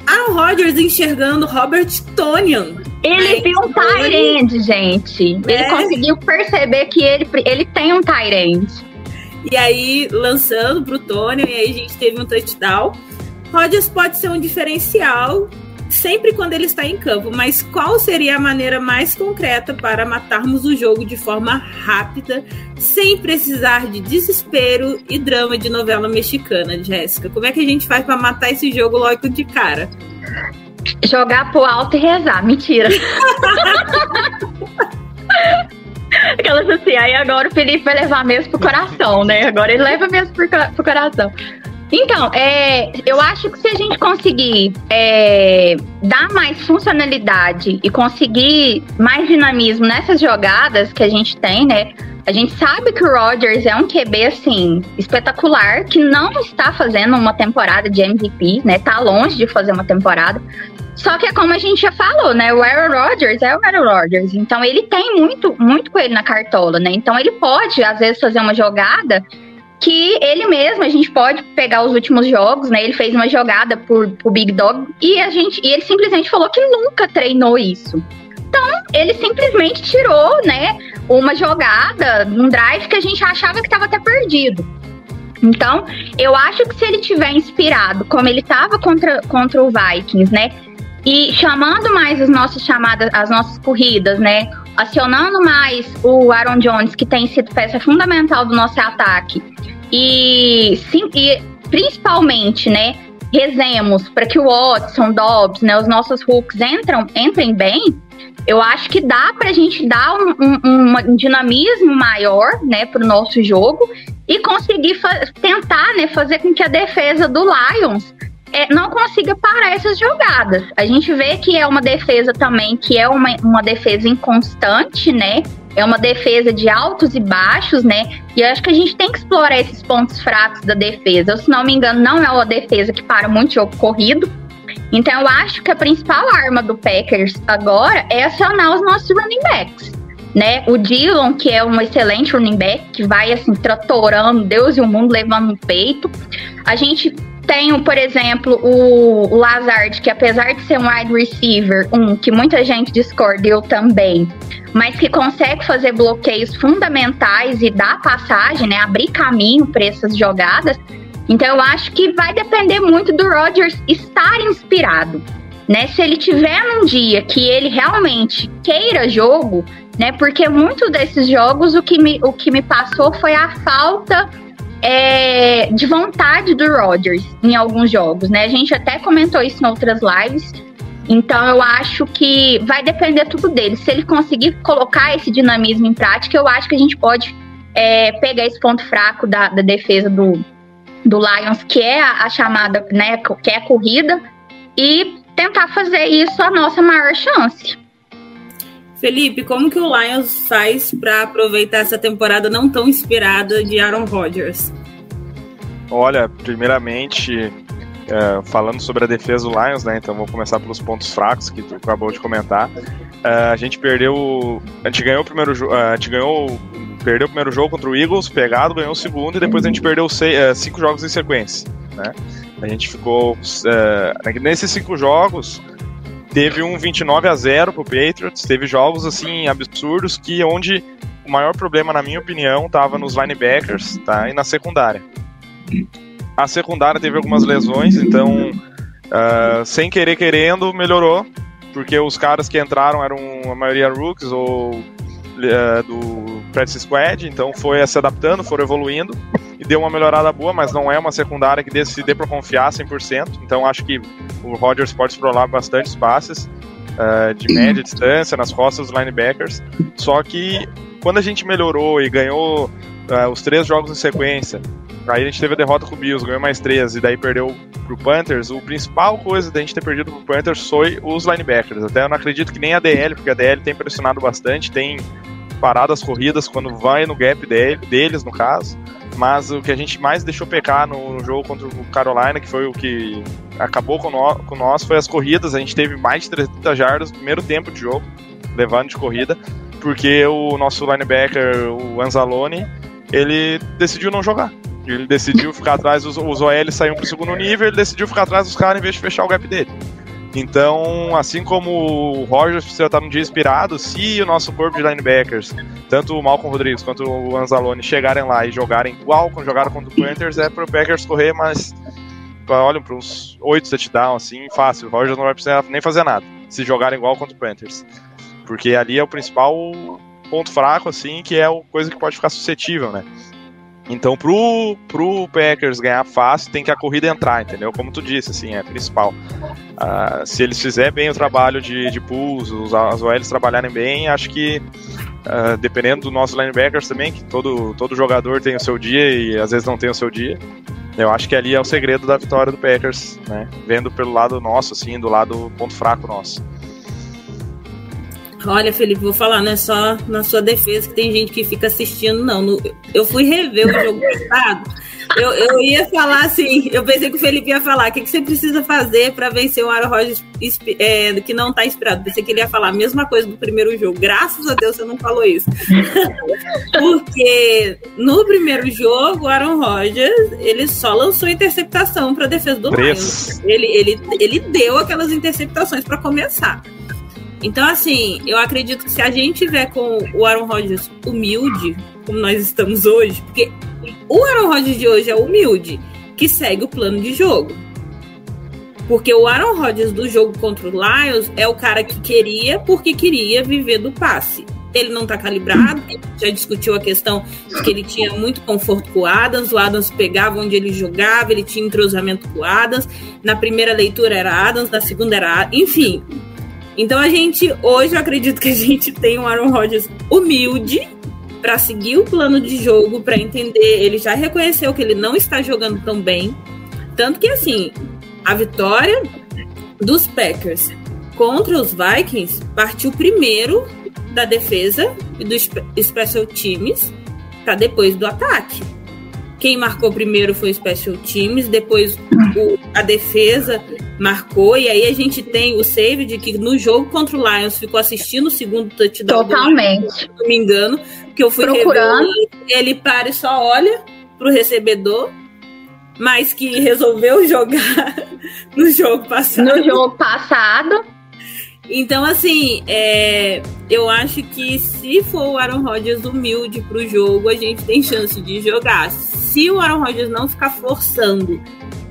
Aaron Rodgers enxergando Robert Tonian. Ele viu um Tyrande, gente. Ele É. conseguiu perceber que ele, ele tem um Tyrande. E aí, lançando pro Tonian, e aí a gente teve um touchdown. Rodgers pode ser um diferencial sempre quando ele está em campo, mas qual seria a maneira mais concreta para matarmos o jogo de forma rápida, sem precisar de desespero e drama de novela mexicana, Jéssica? Como é que a gente faz para matar esse jogo logo de cara? Jogar pro alto e rezar. Mentira. Aquelas assim, aí agora o Felipe vai levar mesmo pro coração, né? Agora ele leva mesmo pro, pro coração. Então, é, eu acho que se a gente conseguir é, dar mais funcionalidade e conseguir mais dinamismo nessas jogadas que a gente tem, né? A gente sabe que o Rodgers é um QB, assim, espetacular, que não está fazendo uma temporada de MVP, né? Tá longe de fazer uma temporada. Só que é como a gente já falou, né? O Aaron Rodgers é o Aaron Rodgers. Então ele tem muito, muito com ele na cartola, né? Então ele pode, às vezes, fazer uma jogada que ele mesmo, a gente pode pegar os últimos jogos, né? Ele fez uma jogada por, por Big Dog e a gente e ele simplesmente falou que nunca treinou isso. Então, ele simplesmente tirou, né, uma jogada, um drive que a gente achava que estava até perdido. Então, eu acho que se ele tiver inspirado, como ele estava contra, contra o Vikings, né, e chamando mais as nossas chamadas, as nossas corridas, né, acionando mais o Aaron Jones, que tem sido peça fundamental do nosso ataque, e, sim, e principalmente, né, rezemos para que o Watson, Dobbs, né, os nossos hooks entram, entrem bem, eu acho que dá para a gente dar um, um, um, dinamismo maior né, para o nosso jogo e conseguir tentar né, fazer com que a defesa do Lions é, não consiga parar essas jogadas. A gente vê que é uma defesa também que é uma, uma defesa inconstante, né? É uma defesa de altos e baixos, né? E acho que a gente tem que explorar esses pontos fracos da defesa. Eu, se não me engano, não é uma defesa que para muito jogo corrido. Então eu acho que a principal arma do Packers agora é acionar os nossos running backs. Né? O Dillon, que é um excelente running back, que vai assim, tratorando Deus e o mundo levando no peito. A gente tem, por exemplo, o, Lazard, que apesar de ser um wide receiver, um que muita gente discorda, eu também, mas que consegue fazer bloqueios fundamentais e dar passagem, né, abrir caminho para essas jogadas. Então eu acho que vai depender muito do Rodgers estar inspirado. Né? Se ele tiver num dia que ele realmente queira jogo, né? Porque muitos desses jogos o que me, o que me passou foi a falta é, de vontade do Rodgers em alguns jogos, né? A gente até comentou isso em outras lives. Então eu acho que vai depender tudo dele. Se ele conseguir colocar esse dinamismo em prática, eu acho que a gente pode é, pegar esse ponto fraco da, da defesa do, do Lions, que é a, a, chamada, né, que é a corrida, e tentar fazer isso a nossa maior chance. Felipe, como que o Lions faz para aproveitar essa temporada não tão inspirada de Aaron Rodgers? Olha, primeiramente, é, falando sobre a defesa do Lions, né? Então vou começar pelos pontos fracos que tu acabou de comentar. É, a gente perdeu. A gente ganhou o primeiro jogo. É, a gente ganhou perdeu o primeiro jogo contra o Eagles, pegado, ganhou o segundo e depois a gente perdeu seis, cinco jogos em sequência. Né? A gente ficou. Nesses cinco jogos, teve um 29 a 0 pro Patriots, teve jogos assim absurdos que onde o maior problema, na minha opinião, estava nos linebackers tá? e na secundária. A secundária teve algumas lesões, então, uh, sem querer querendo, melhorou, porque os caras que entraram eram a maioria rookies ou uh, do Practice Squad, então foi se adaptando, foram evoluindo e deu uma melhorada boa, mas não é uma secundária que dê, se dê para confiar 100%, então acho que o Rodgers pode explorar bastante passes uh, de média distância nas costas dos linebackers, só que quando a gente melhorou e ganhou uh, os três jogos em sequência, aí a gente teve a derrota com o Bills, ganhou mais três e daí perdeu pro Panthers, o principal coisa da gente ter perdido pro Panthers foi os linebackers. Até eu não acredito que nem a DL, porque a DL tem pressionado bastante, tem parado as corridas quando vai no gap dele, deles, no caso. Mas o que a gente mais deixou pecar no, no jogo contra o Carolina, que foi o que acabou com, no, com nós, foi as corridas. A gente teve mais de 300 jardas no primeiro tempo de jogo, levando de corrida, porque o nosso linebacker, o Anzalone, ele decidiu não jogar. Ele decidiu ficar atrás, os, os OL saíram pro segundo nível, ele decidiu ficar atrás dos caras em vez de fechar o gap dele. Então, assim como o Rogers precisa estar num dia inspirado, se o nosso corpo de linebackers, tanto o Malcolm Rodrigues quanto o Anzalone, chegarem lá e jogarem igual quando jogaram contra o Panthers, é pro Packers correr, mas olham para uns 8 touchdowns, assim, fácil. O Rogers não vai precisar nem fazer nada se jogarem igual contra o Panthers. Porque ali é o principal ponto fraco, assim, que é a coisa que pode ficar suscetível, né? Então, pro, pro Packers ganhar fácil, tem que a corrida entrar, entendeu? Como tu disse, assim, é principal. Uh, se eles fizerem bem o trabalho de, de pulls, os, as OLs trabalharem bem, acho que, uh, dependendo do nosso linebackers também, que todo, todo jogador tem o seu dia e às vezes não tem o seu dia, eu acho que ali é o segredo da vitória do Packers, né? Vendo pelo lado nosso, assim, do lado ponto fraco nosso. Olha, Felipe, vou falar, não é só na sua defesa que tem gente que fica assistindo, não. No- eu fui rever o jogo passado. Eu, eu ia falar assim, eu pensei que o Felipe ia falar, o que, que você precisa fazer para vencer o Aaron Rodgers é, que não tá inspirado? Pensei que ele ia falar a mesma coisa do primeiro jogo. Graças a Deus você não falou isso. *laughs* Porque no primeiro jogo, o Aaron Rodgers, ele só lançou interceptação para defesa do. Lions. Ele, ele, ele deu aquelas interceptações para começar. Então, assim, eu acredito que se a gente tiver com o Aaron Rodgers humilde, como nós estamos hoje, porque o Aaron Rodgers de hoje é humilde, que segue o plano de jogo. Porque o Aaron Rodgers do jogo contra o Lions é o cara que queria, porque queria viver do passe. Ele não tá calibrado, já discutiu a questão de que ele tinha muito conforto com o Adams, o Adams pegava onde ele jogava, ele tinha entrosamento com o Adams. Na primeira leitura era Adams, na segunda era Adams, enfim. Então a gente, hoje eu acredito que a gente tem um Aaron Rodgers humilde para seguir o plano de jogo, para entender. Ele já reconheceu que ele não está jogando tão bem. Tanto que, assim, a vitória dos Packers contra os Vikings partiu primeiro da defesa e do spe- Special Teams para depois do ataque. Quem marcou primeiro foi o Special Teams, depois o- a defesa marcou, e aí a gente tem o save de que no jogo contra o Lions ficou assistindo o segundo touchdown do Totalmente. se não me engano, que eu fui Procurando. rever, ele para e só olha pro recebedor, mas que resolveu *laughs* jogar no jogo passado. No jogo passado, Então, assim, é, eu acho que se for o Aaron Rodgers humilde pro jogo, a gente tem chance de jogar. Se o Aaron Rodgers não ficar forçando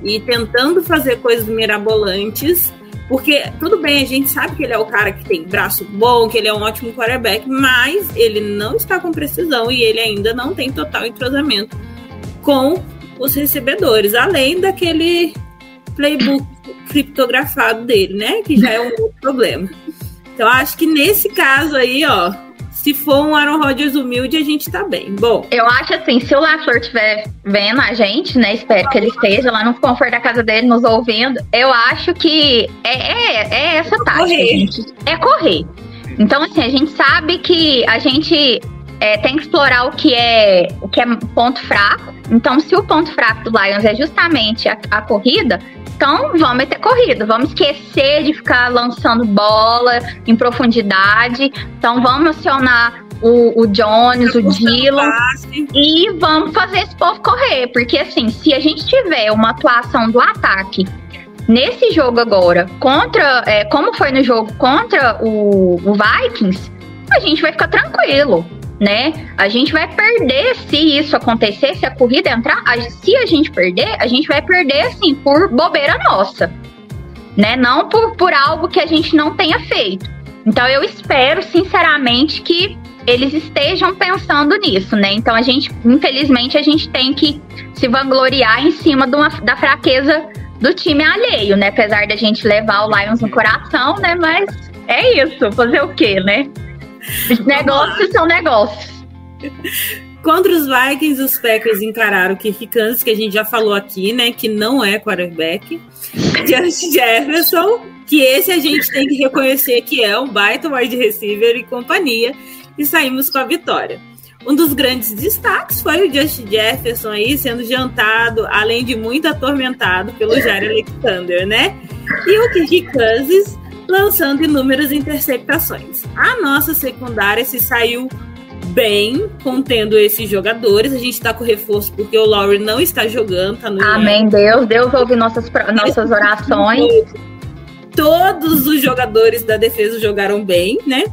e tentando fazer coisas mirabolantes, porque tudo bem, a gente sabe que ele é o cara que tem braço bom, que ele é um ótimo quarterback, mas ele não está com precisão e ele ainda não tem total entrosamento com os recebedores, além daquele playbook criptografado dele, né? Que já é um outro problema. Então, acho que nesse caso aí, ó, se for um Aaron Rodgers humilde, a gente tá bem. Bom, eu acho assim, se o LaFleur estiver vendo a gente, né? Espero que ele esteja lá no conforto da casa dele, nos ouvindo. Eu acho que é, é, é essa tática, Correr. gente. É correr. Então, assim, a gente sabe que a gente é, tem que explorar o que é o que é ponto fraco. Então, se o ponto fraco do Lions é justamente a, a corrida, então vamos meter corrida. Vamos esquecer de ficar lançando bola em profundidade. Então, vamos acionar o, o Jones, o Dylan. E vamos fazer esse povo correr, porque assim, se a gente tiver uma atuação do ataque nesse jogo agora, contra, é, como foi no jogo contra o, o Vikings, a gente vai ficar tranquilo, né? A gente vai perder se isso acontecer, se a corrida entrar, a- se a gente perder, a gente vai perder assim por bobeira nossa, né? Não por, por algo que a gente não tenha feito. Então eu espero sinceramente que eles estejam pensando nisso, né? Então a gente, infelizmente, a gente tem que se vangloriar em cima uma- da fraqueza do time alheio, né? Apesar da gente levar o Lions no coração, né? Mas é isso, fazer o quê, né? Os *laughs* negócios são negócios. Contra os Vikings, os Packers encararam o Kirk que a gente já falou aqui, né? Que não é quarterback. *laughs* Justin Jefferson, que esse a gente tem que reconhecer que é um baita wide receiver e companhia. E saímos com a vitória. Um dos grandes destaques foi o Justin Jefferson aí sendo jantado, além de muito atormentado pelo Jair Alexander, né? E o Kirk Cousins lançando inúmeras interceptações. A nossa secundária se saiu bem contendo esses jogadores. A gente tá com reforço porque o Lowry não está jogando, tá no Amém, Deus. Deus ouve nossas, nossas orações. Todos os jogadores da defesa jogaram bem, né?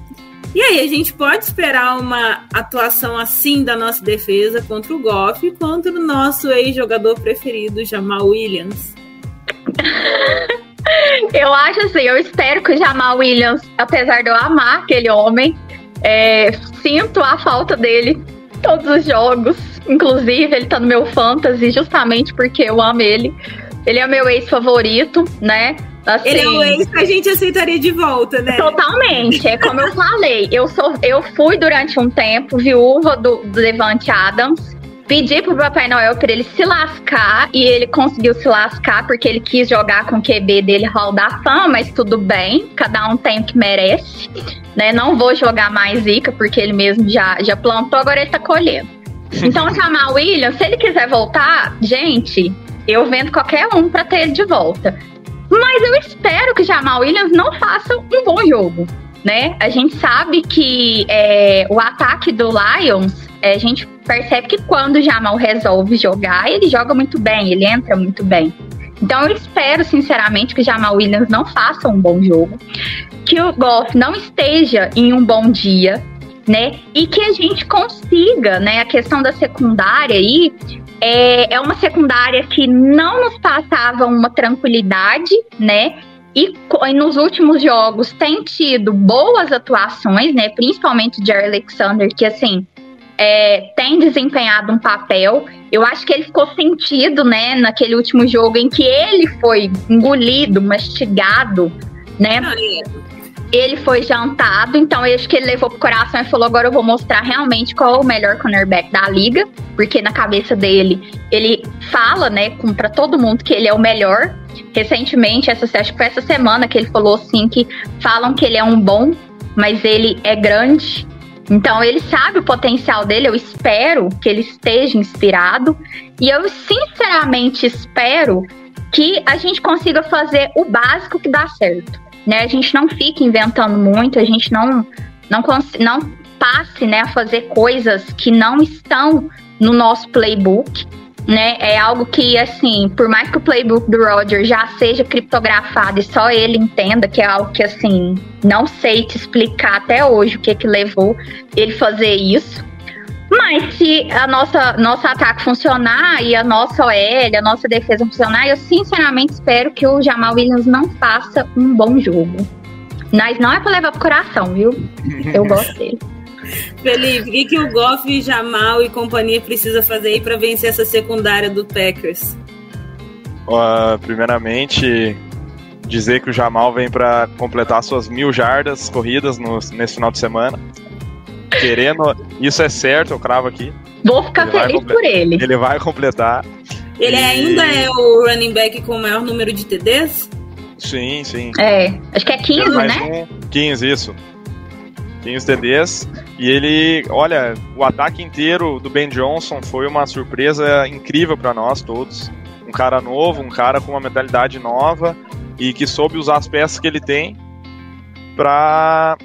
E aí, a gente pode esperar uma atuação assim da nossa defesa contra o Goff e contra o nosso ex-jogador preferido, Jamal Williams. *laughs* Eu acho assim, eu espero que o Jamal Williams, apesar de eu amar aquele homem, é, sinto a falta dele em todos os jogos. Inclusive, ele tá no meu fantasy justamente porque eu amo ele. Ele é meu ex-favorito, né? Assim, Ele é o ex que a gente aceitaria de volta, né? Totalmente, é como eu falei. Eu, sou, eu fui durante um tempo viúva do, do Devante Adams. Pedir pro Papai Noel pra ele se lascar e ele conseguiu se lascar porque ele quis jogar com o QB dele Hall da Fama, mas tudo bem, cada um tem o que merece, né? Não vou jogar mais Zica porque ele mesmo já, já plantou, agora ele tá colhendo. Então, chamar o William, se ele quiser voltar, gente, eu vendo qualquer um pra ter ele de volta. Mas eu espero que o Jamal Williams não faça um bom jogo, né? A gente sabe que é, o ataque do Lions, é, a gente percebe que quando o Jamal resolve jogar, ele joga muito bem, ele entra muito bem. Então eu espero, sinceramente, que o Jamal Williams não faça um bom jogo, que o Golf não esteja em um bom dia, né? E que a gente consiga, né? A questão da secundária aí é, é uma secundária que não nos passava uma tranquilidade, né? E, e nos últimos jogos tem tido boas atuações, né? Principalmente de Alexander, que assim é, tem desempenhado um papel. Eu acho que ele ficou sentido, né, naquele último jogo em que ele foi engolido, mastigado, né? Ele foi jantado, então eu acho que ele levou pro coração e falou: agora eu vou mostrar realmente qual é o melhor cornerback da liga, porque na cabeça dele ele fala, né, para todo mundo que ele é o melhor. Recentemente, essa, acho que foi essa semana que ele falou assim que falam que ele é um bom, mas ele é grande, então ele sabe o potencial dele, eu espero que ele esteja inspirado. E eu sinceramente espero que a gente consiga fazer o básico que dá certo, né? A gente não fique inventando muito, a gente não não não passe, né, a fazer coisas que não estão no nosso playbook né? É algo que, assim, por mais que o playbook do Roger já seja criptografado e só ele entenda, que é algo que, assim, não sei te explicar até hoje o que que levou ele fazer isso. Mas se a nossa nosso ataque funcionar e a nossa OL, a nossa defesa funcionar, eu sinceramente espero que o Jamal Williams não faça um bom jogo. Mas não é pra levar pro coração, viu? Eu gosto dele. Felipe, o que, que o Goff, Jamal e companhia precisa fazer aí para vencer essa secundária do Packers? Uh, primeiramente, dizer que o Jamal vem para completar suas mil jardas corridas no, nesse final de semana. Querendo, isso é certo, eu cravo aqui. Vou ficar ele feliz por ele. Ele vai completar. Ele e... ainda é o running back com o maior número de TDs? Sim, sim. É, acho que é 15, né? Um, 15, isso. 15 TDs. E ele, olha, o ataque inteiro do Ben Johnson foi uma surpresa incrível para nós todos. Um cara novo, um cara com uma mentalidade nova e que soube usar as peças que ele tem para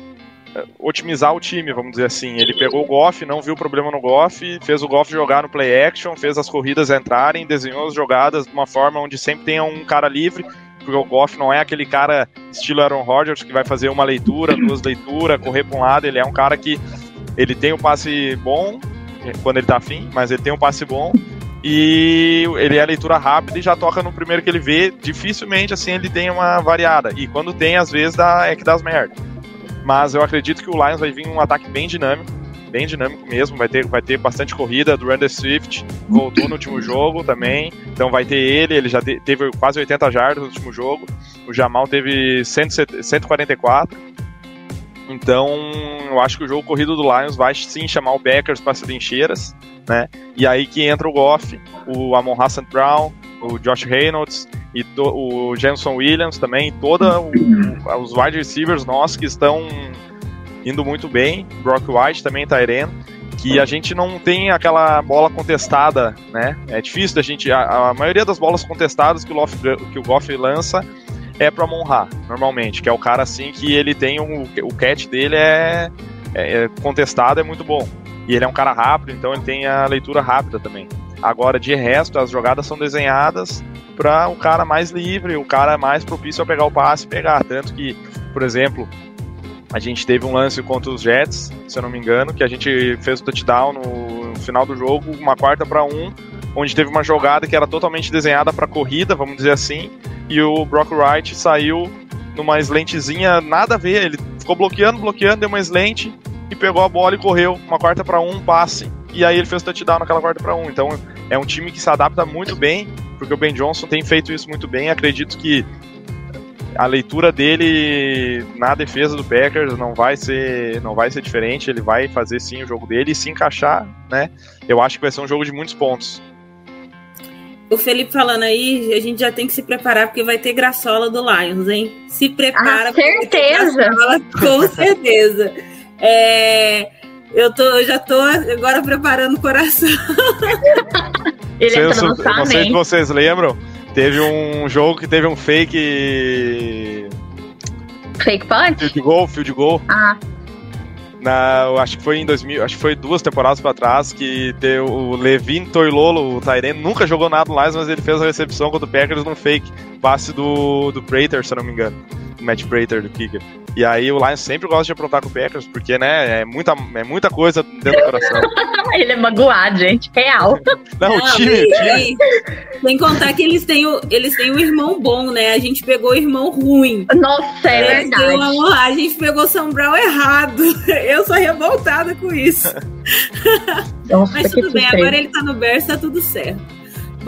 eh, otimizar o time, vamos dizer assim. Ele pegou o Goff, não viu problema no Goff, fez o Goff jogar no play action, fez as corridas entrarem, desenhou as jogadas de uma forma onde sempre tenha um cara livre porque o Goff não é aquele cara estilo Aaron Rodgers que vai fazer uma leitura, duas leituras, correr para um lado. Ele é um cara que ele tem um passe bom quando ele tá afim, mas ele tem um passe bom e ele é leitura rápida e já toca no primeiro que ele vê. Dificilmente assim ele tem uma variada e quando tem às vezes dá, é que dá as merda. Mas eu acredito que o Lions vai vir um ataque bem dinâmico bem dinâmico mesmo, vai ter, vai ter bastante corrida. Do Randall Swift voltou no último jogo também, então vai ter ele, ele já te, teve quase 80 jardas no último jogo. O Jamal teve 100, 144. Então, eu acho que o jogo corrido do Lions vai sim chamar o Packers para trincheiras, né? E aí que entra o Goff, o Amon Hassan Brown, o Josh Reynolds e to, o Jameson Williams também, toda o, os wide receivers nossos que estão indo muito bem. Brock White também tá irendo. Que a gente não tem aquela bola contestada, né? É difícil da gente. A, a maioria das bolas contestadas que o, Lof, que o Goff lança é pra Monra, normalmente, que é o cara assim que ele tem um, o catch dele é, é, é, contestado, é muito bom. E ele é um cara rápido, então ele tem a leitura rápida também. Agora, de resto, as jogadas são desenhadas para o cara mais livre, o cara mais propício a pegar o passe e pegar. Tanto que, por exemplo, a gente teve um lance contra os Jets, se eu não me engano, que a gente fez o touchdown no final do jogo, uma quarta para um, onde teve uma jogada que era totalmente desenhada para corrida, vamos dizer assim, e o Brock Wright saiu numa slentezinha nada a ver, ele ficou bloqueando, bloqueando, deu uma slant e pegou a bola e correu, uma quarta para um, passe, e aí ele fez o touchdown naquela quarta para um. Então é um time que se adapta muito bem, porque o Ben Johnson tem feito isso muito bem. Acredito que a leitura dele na defesa do Packers não vai ser não vai ser diferente, ele vai fazer sim o jogo dele e se encaixar, né? Eu acho que vai ser um jogo de muitos pontos. O Felipe falando aí, a gente já tem que se preparar porque vai ter graçola do Lions, hein? Se prepara. Ah, certeza. Graçola, com *laughs* certeza. É, eu, tô, eu já tô agora preparando o coração. Ele entra no não sei se vocês lembram, teve um jogo que teve um fake Fake punch? field goal, field goal. Ah, Na, acho que foi em 2000, acho que foi duas temporadas pra trás que teve o Levin Toilolo, o Tyrene, nunca jogou nada no Lions, mas ele fez a recepção contra o Packers num fake passe do, do Prater, se eu não me engano. Matt Prater, do kicker. E aí o Lions sempre gosta de aprontar com o Packers, porque, né, é muita, é muita coisa dentro do coração. *laughs* ele é magoado, gente. Real. Não, o Não, time, o time. e- Sem contar que eles têm, o, eles têm um irmão bom, né? A gente pegou o irmão ruim. Nossa, é uma- verdade. a gente pegou o São Brown errado. *laughs* Eu sou revoltada com isso. Nossa, Mas tudo bem, agora ele tá no berço, tá tudo certo.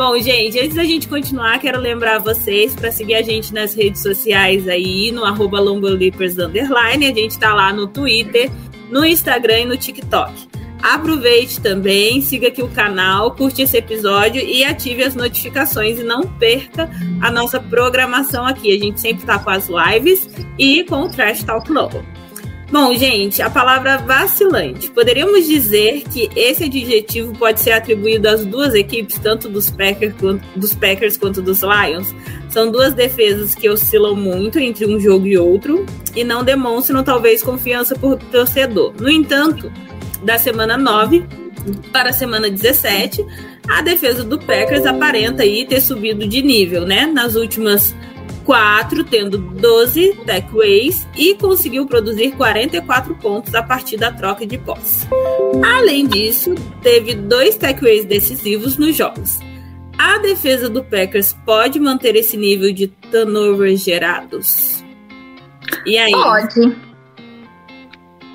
Bom, gente, antes da gente continuar, quero lembrar vocês para seguir a gente nas redes sociais aí, no arroba underline. A gente tá lá no Twitter, no Instagram e no TikTok. Aproveite também, siga aqui o canal, curte esse episódio e ative as notificações e não perca a nossa programação aqui. A gente sempre tá com as lives e com o Trash Talk novo. Bom, gente, a palavra vacilante. Poderíamos dizer que esse adjetivo pode ser atribuído às duas equipes, tanto dos Packers quanto dos, Packers quanto dos Lions. São duas defesas que oscilam muito entre um jogo e outro e não demonstram talvez confiança por torcedor. No entanto, da semana 9 para a semana 17, a defesa do Packers aparenta aí ter subido de nível, né? Nas últimas quatro, tendo 12 takeaways e conseguiu produzir 44 pontos a partir da troca de posse. Além disso, teve dois takeaways decisivos nos jogos. A defesa do Packers pode manter esse nível de turnovers gerados? E aí? Pode.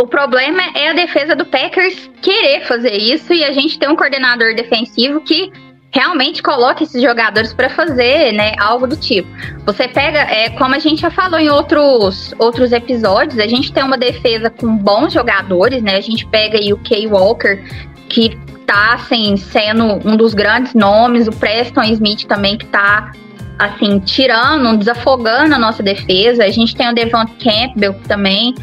O problema é a defesa do Packers querer fazer isso e a gente tem um coordenador defensivo que realmente coloca esses jogadores para fazer, né, algo do tipo. Você pega, é, como a gente já falou em outros, outros episódios, a gente tem uma defesa com bons jogadores, né? A gente pega aí o Kay Walker, que tá assim sendo um dos grandes nomes, o Preston Smith também que tá assim tirando, desafogando a nossa defesa. A gente tem o Devon Campbell também.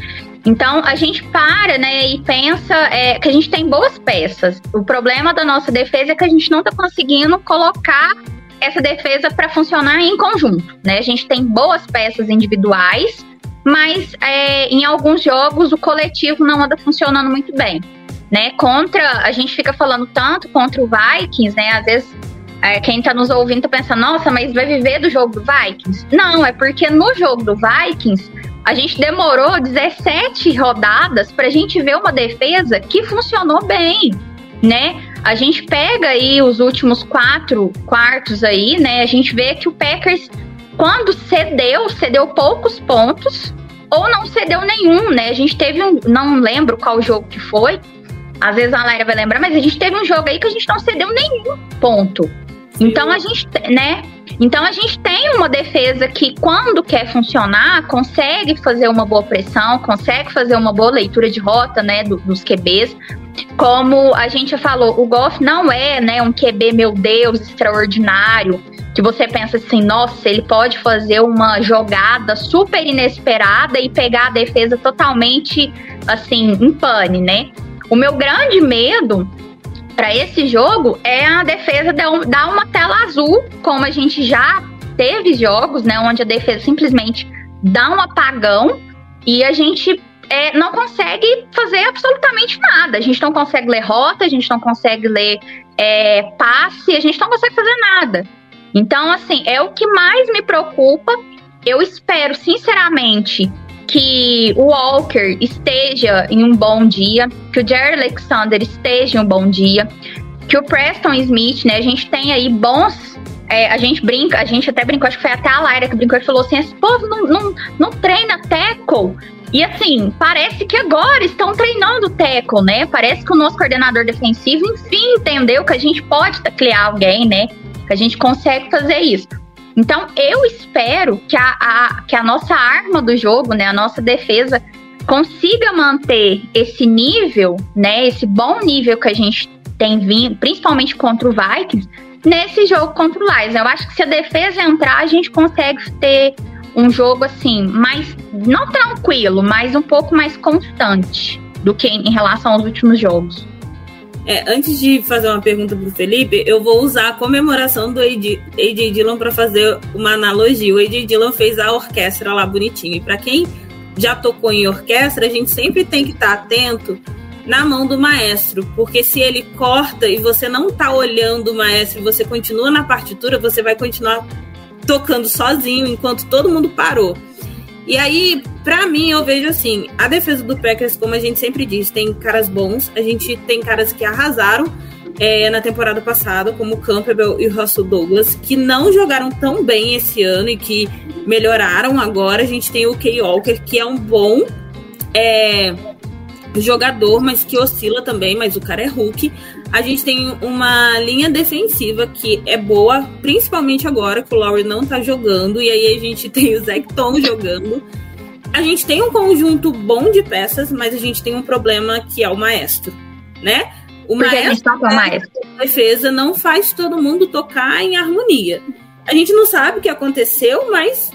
Então a gente para, né, e pensa é, que a gente tem boas peças. O problema da nossa defesa é que a gente não está conseguindo colocar essa defesa para funcionar em conjunto, né? A gente tem boas peças individuais, mas é, em alguns jogos o coletivo não anda funcionando muito bem, né? Contra, a gente fica falando tanto contra o Vikings, né? Às vezes é, quem tá nos ouvindo pensando, nossa, mas vai viver do jogo do Vikings? Não, é porque no jogo do Vikings a gente demorou 17 rodadas pra gente ver uma defesa que funcionou bem, né? A gente pega aí os últimos quatro quartos aí, né? A gente vê que o Packers, quando cedeu, cedeu poucos pontos ou não cedeu nenhum, né? A gente teve um, não lembro qual jogo que foi, às vezes a Laira vai lembrar, mas a gente teve um jogo aí que a gente não cedeu nenhum ponto. Então a gente, né? Então a gente tem uma defesa que, quando quer funcionar, consegue fazer uma boa pressão, consegue fazer uma boa leitura de rota, né, do- dos QBs. Como a gente falou, o Goff não é, né, um QB, meu Deus, extraordinário, que você pensa assim, nossa, ele pode fazer uma jogada super inesperada e pegar a defesa totalmente, assim, em pane, né? O meu grande medo para esse jogo é a defesa dar um- uma tela azul, como a gente já teve jogos, né, onde a defesa simplesmente dá um apagão e a gente é, não consegue fazer absolutamente nada. A gente não consegue ler rota, a gente não consegue ler é, passe, a gente não consegue fazer nada. Então, assim, é o que mais me preocupa. Eu espero, sinceramente, que o Walker esteja em um bom dia, que o Jerry Alexander esteja em um bom dia, que o Preston Smith, né? A gente tem aí bons. é, a gente brinca, a gente até brincou, acho que foi até a Laira que brincou e falou assim: esse povo não, não, não treina tackle. E assim, parece que agora estão treinando tackle, né? Parece que o nosso coordenador defensivo, enfim, entendeu que a gente pode taclear alguém, né? Que a gente consegue fazer isso. Então eu espero que a, a, que a nossa arma do jogo, né, a nossa defesa, consiga manter esse nível, né, esse bom nível que a gente tem vindo, principalmente contra o Vikings, nesse jogo contra o Lions. Eu acho que se a defesa entrar, a gente consegue ter um jogo assim, mais não tranquilo, mas um pouco mais constante do que em relação aos últimos jogos. É, antes de fazer uma pergunta pro Felipe, eu vou usar a comemoração do AJ, Dillon para fazer uma analogia. O AJ Dillon fez a orquestra lá bonitinho. E para quem já tocou em orquestra, a gente sempre tem que estar tá atento na mão do maestro, porque se ele corta e você não tá olhando o maestro você continua na partitura, você vai continuar tocando sozinho enquanto todo mundo parou. E aí, para mim, eu vejo assim, a defesa do Packers, como a gente sempre diz, tem caras bons, a gente tem caras que arrasaram é, na temporada passada, como o Campbell e o Russell Douglas, que não jogaram tão bem esse ano e que melhoraram agora. A gente tem o Kay Walker, que é um bom é, jogador, mas que oscila também, mas o cara é Hulk. A gente tem uma linha defensiva que é boa, principalmente agora que o Lowry não tá jogando, e aí a gente *laughs* tem o Zach Tom jogando. A gente tem um conjunto bom de peças, mas a gente tem um problema que é o maestro, né? O Porque maestro, a, tá maestro. defesa não faz todo mundo tocar em harmonia. A gente não sabe o que aconteceu, mas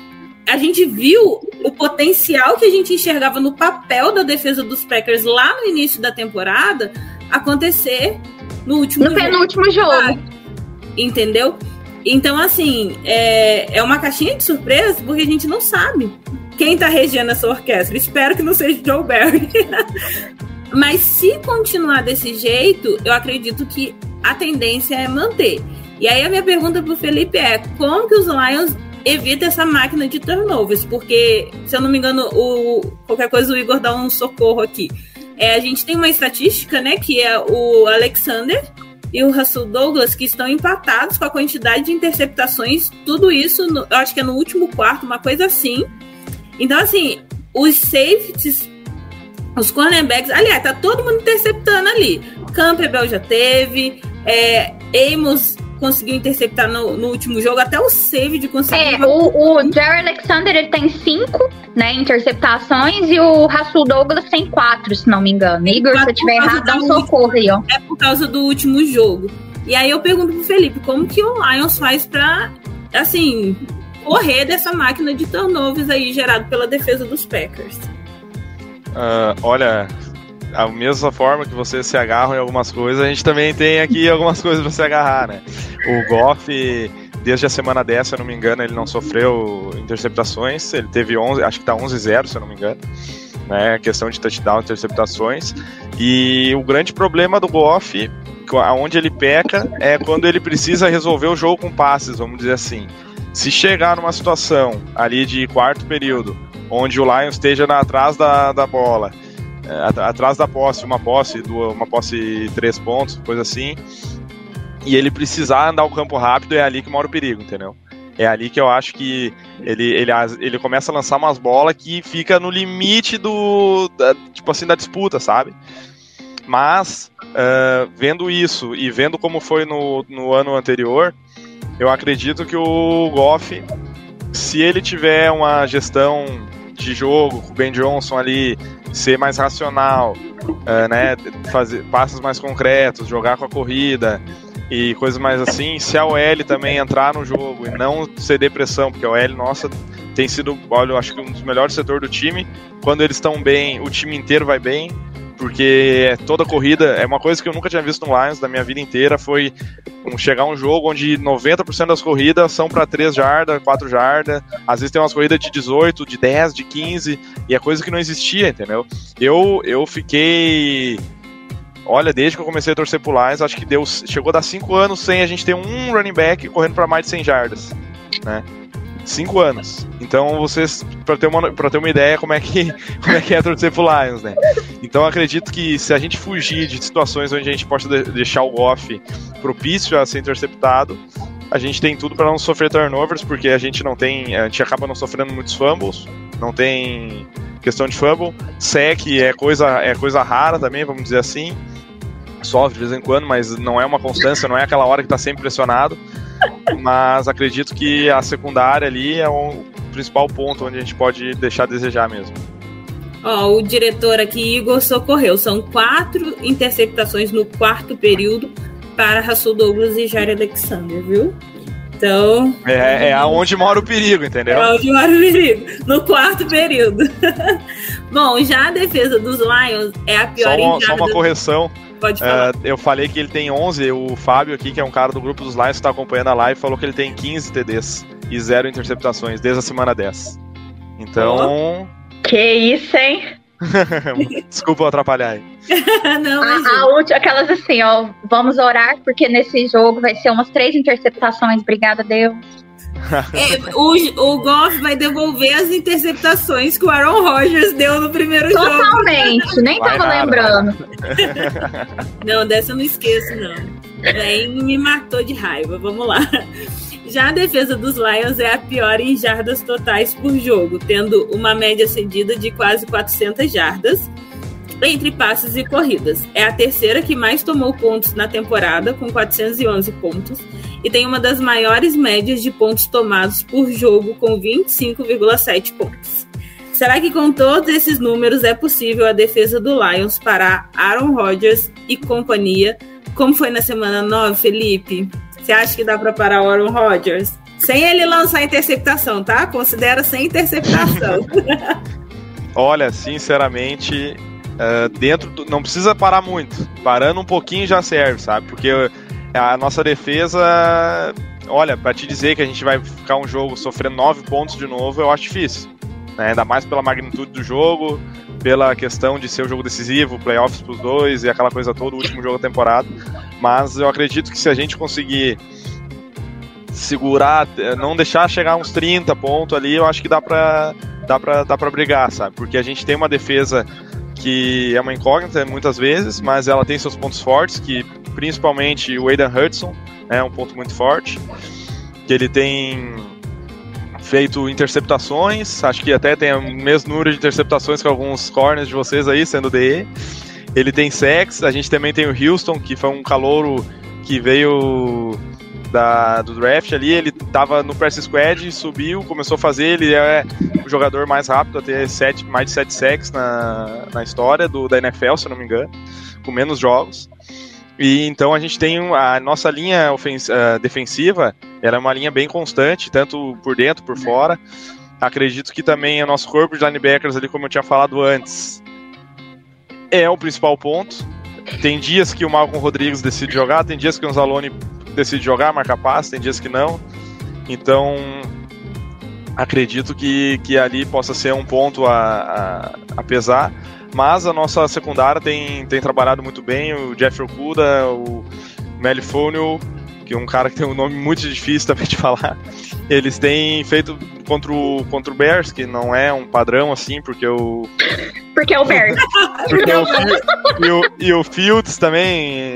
a gente viu o potencial que a gente enxergava no papel da defesa dos Packers lá no início da temporada acontecer no último no jogo. penúltimo jogo. Entendeu? Então, assim, é, é uma caixinha de surpresa porque a gente não sabe quem tá regendo essa orquestra. Espero que não seja Joe Barry. *laughs* Mas se continuar desse jeito, eu acredito que a tendência é manter. E aí a minha pergunta pro Felipe é: como que os Lions evita essa máquina de turnovers, porque, se eu não me engano, o, qualquer coisa o Igor dá um socorro aqui. É, a gente tem uma estatística, né, que é o Alexander e o Russell Douglas, que estão empatados com a quantidade de interceptações, tudo isso, no, eu acho que é no último quarto, uma coisa assim. Então, assim, os safeties, os cornerbacks, aliás, tá todo mundo interceptando ali. Campbell já teve, é, Amos conseguiu interceptar no, no, último jogo, até o save de conseguir. É, o, o Jerry Alexander ele tem cinco né, interceptações e o Rasul Douglas tem quatro, se não me engano. Igor, se eu tiver errado, dá um socorro aí, ó. É por causa do último jogo. E aí eu pergunto pro Felipe, como que o Lions faz pra, assim, correr dessa máquina de turnovers aí gerado pela defesa dos Packers? Uh, olha, a mesma forma que você se agarra em algumas coisas, a gente também tem aqui algumas coisas para se agarrar, né? O Goff, desde a semana 10, se eu não me engano, ele não sofreu interceptações, ele teve 11, acho que tá 11-0, se eu não me engano, né? Questão de touchdown, interceptações. E o grande problema do Goff, aonde ele peca, é quando ele precisa resolver o jogo com passes, vamos dizer assim. Se chegar numa situação ali de quarto período, onde o Lions esteja atrás da, da bola atrás da posse, uma posse, uma posse três pontos, coisa assim, e ele precisar andar o campo rápido, é ali que mora o perigo, entendeu? É ali que eu acho que ele, ele, ele começa a lançar umas bolas que fica no limite do, da, tipo assim, da disputa, sabe? Mas, uh, vendo isso e vendo como foi no, no ano anterior, eu acredito que o Goff, se ele tiver uma gestão de jogo, o Ben Johnson ali, ser mais racional, uh, né, fazer passos mais concretos, jogar com a corrida e coisas mais assim. Se a OL também entrar no jogo e não ceder pressão, porque a OL, nossa, tem sido, olha, eu acho que um dos melhores setores do time. Quando eles estão bem, o time inteiro vai bem porque toda corrida é uma coisa que eu nunca tinha visto no Lions da minha vida inteira foi chegar um jogo onde 90% das corridas são para 3 jardas, 4 jardas, às vezes tem umas corridas de 18, de 10, de 15, e é coisa que não existia, entendeu? Eu eu fiquei Olha, desde que eu comecei a torcer pro Lions, acho que deu chegou a dar 5 anos sem a gente ter um running back correndo para mais de 100 jardas, né? Cinco anos. Então vocês, para ter, uma, pra ter uma ideia como é, que, *laughs* como é que é torcer pro Lions, né? Então acredito que se a gente fugir de situações onde a gente possa de, deixar o off propício a ser interceptado, a gente tem tudo para não sofrer turnovers, porque a gente não tem. A gente acaba não sofrendo muitos fumbles, não tem questão de fumble. Sec é coisa, é coisa rara também, vamos dizer assim. Sofre de vez em quando, mas não é uma constância, não é aquela hora que tá sempre pressionado. mas acredito que a secundária ali é o principal ponto onde a gente pode deixar a desejar mesmo. Ó, o diretor aqui, Igor, socorreu. São quatro interceptações no quarto período para Russell Douglas e Jair Alexander, viu? Então. É, é aonde mora o perigo, entendeu? É onde mora o perigo. No quarto período. *laughs* Bom, já a defesa dos Lions é a pior Só uma, só uma correção. Pode falar. É, eu falei que ele tem 11, o Fábio aqui, que é um cara do grupo dos Lions que tá acompanhando a live, falou que ele tem 15 TDs e zero interceptações desde a semana 10. Então, Que isso, hein? *laughs* desculpa eu atrapalhar aí. *laughs* Não, A, a última, aquelas assim, ó, vamos orar, porque nesse jogo vai ser umas três interceptações, obrigada, Deus. É, o, o Goff vai devolver as interceptações que o Aaron Rodgers deu no primeiro jogo. Totalmente, nem Vai tava nada, lembrando. Não, dessa eu não esqueço, não. Vem me matou de raiva. Vamos lá. Já a defesa dos Lions é a pior em jardas totais por jogo, tendo uma média cedida de quase 400 jardas entre passes e corridas. É a terceira que mais tomou pontos na temporada, com 411 pontos, e tem uma das maiores médias de pontos tomados por jogo, com 25,7 pontos. Será que com todos esses números é possível a defesa do Lions parar Aaron Rodgers e companhia, como foi na semana 9, Felipe? Você acha que dá para parar o Aaron Rodgers? Sem ele lançar interceptação, tá? Considera sem interceptação. *laughs* *laughs* Olha, sinceramente, é, dentro do, não precisa parar muito. Parando um pouquinho já serve, sabe? Porque a nossa defesa, olha, pra te dizer que a gente vai ficar um jogo sofrendo nove pontos de novo, eu acho difícil. né? Ainda mais pela magnitude do jogo, pela questão de ser o jogo decisivo, playoffs pros dois e aquela coisa toda, o último jogo da temporada. Mas eu acredito que se a gente conseguir segurar, eh, não deixar chegar uns 30 pontos ali, eu acho que dá pra, dá pra, dá pra brigar, sabe? Porque a gente tem uma defesa que é uma incógnita muitas vezes, mas ela tem seus pontos fortes, que principalmente o Aidan Hudson é um ponto muito forte, que ele tem feito interceptações, acho que até tem o mesmo número de interceptações que alguns corners de vocês aí, sendo DE. Ele tem sacks, a gente também tem o Houston, que foi um calouro que veio da, do draft ali, ele tava no press squad, subiu, começou a fazer, ele é o jogador mais rápido a ter sete, mais de 7 sacks na, na história do, da NFL, se não me engano, com menos jogos. E então a gente tem a nossa linha ofens- ah, defensiva, ela é uma linha bem constante, tanto por dentro, por fora. Acredito que também o nosso corpo de linebackers ali, como eu tinha falado antes, é o principal ponto. Tem dias que o Malcolm Rodrigues decide jogar, tem dias que o Zalone decide jogar, marca passe, tem dias que não. Então, acredito que, que ali possa ser um ponto a, a, a pesar. Mas a nossa secundária tem, tem trabalhado muito bem. O Jeff Okuda, o Melifonio, que é um cara que tem um nome muito difícil também de falar. Eles têm feito contra o, contra o Bears, que não é um padrão assim, porque o, Porque é o Bears. porque o e, o, e o Fields também.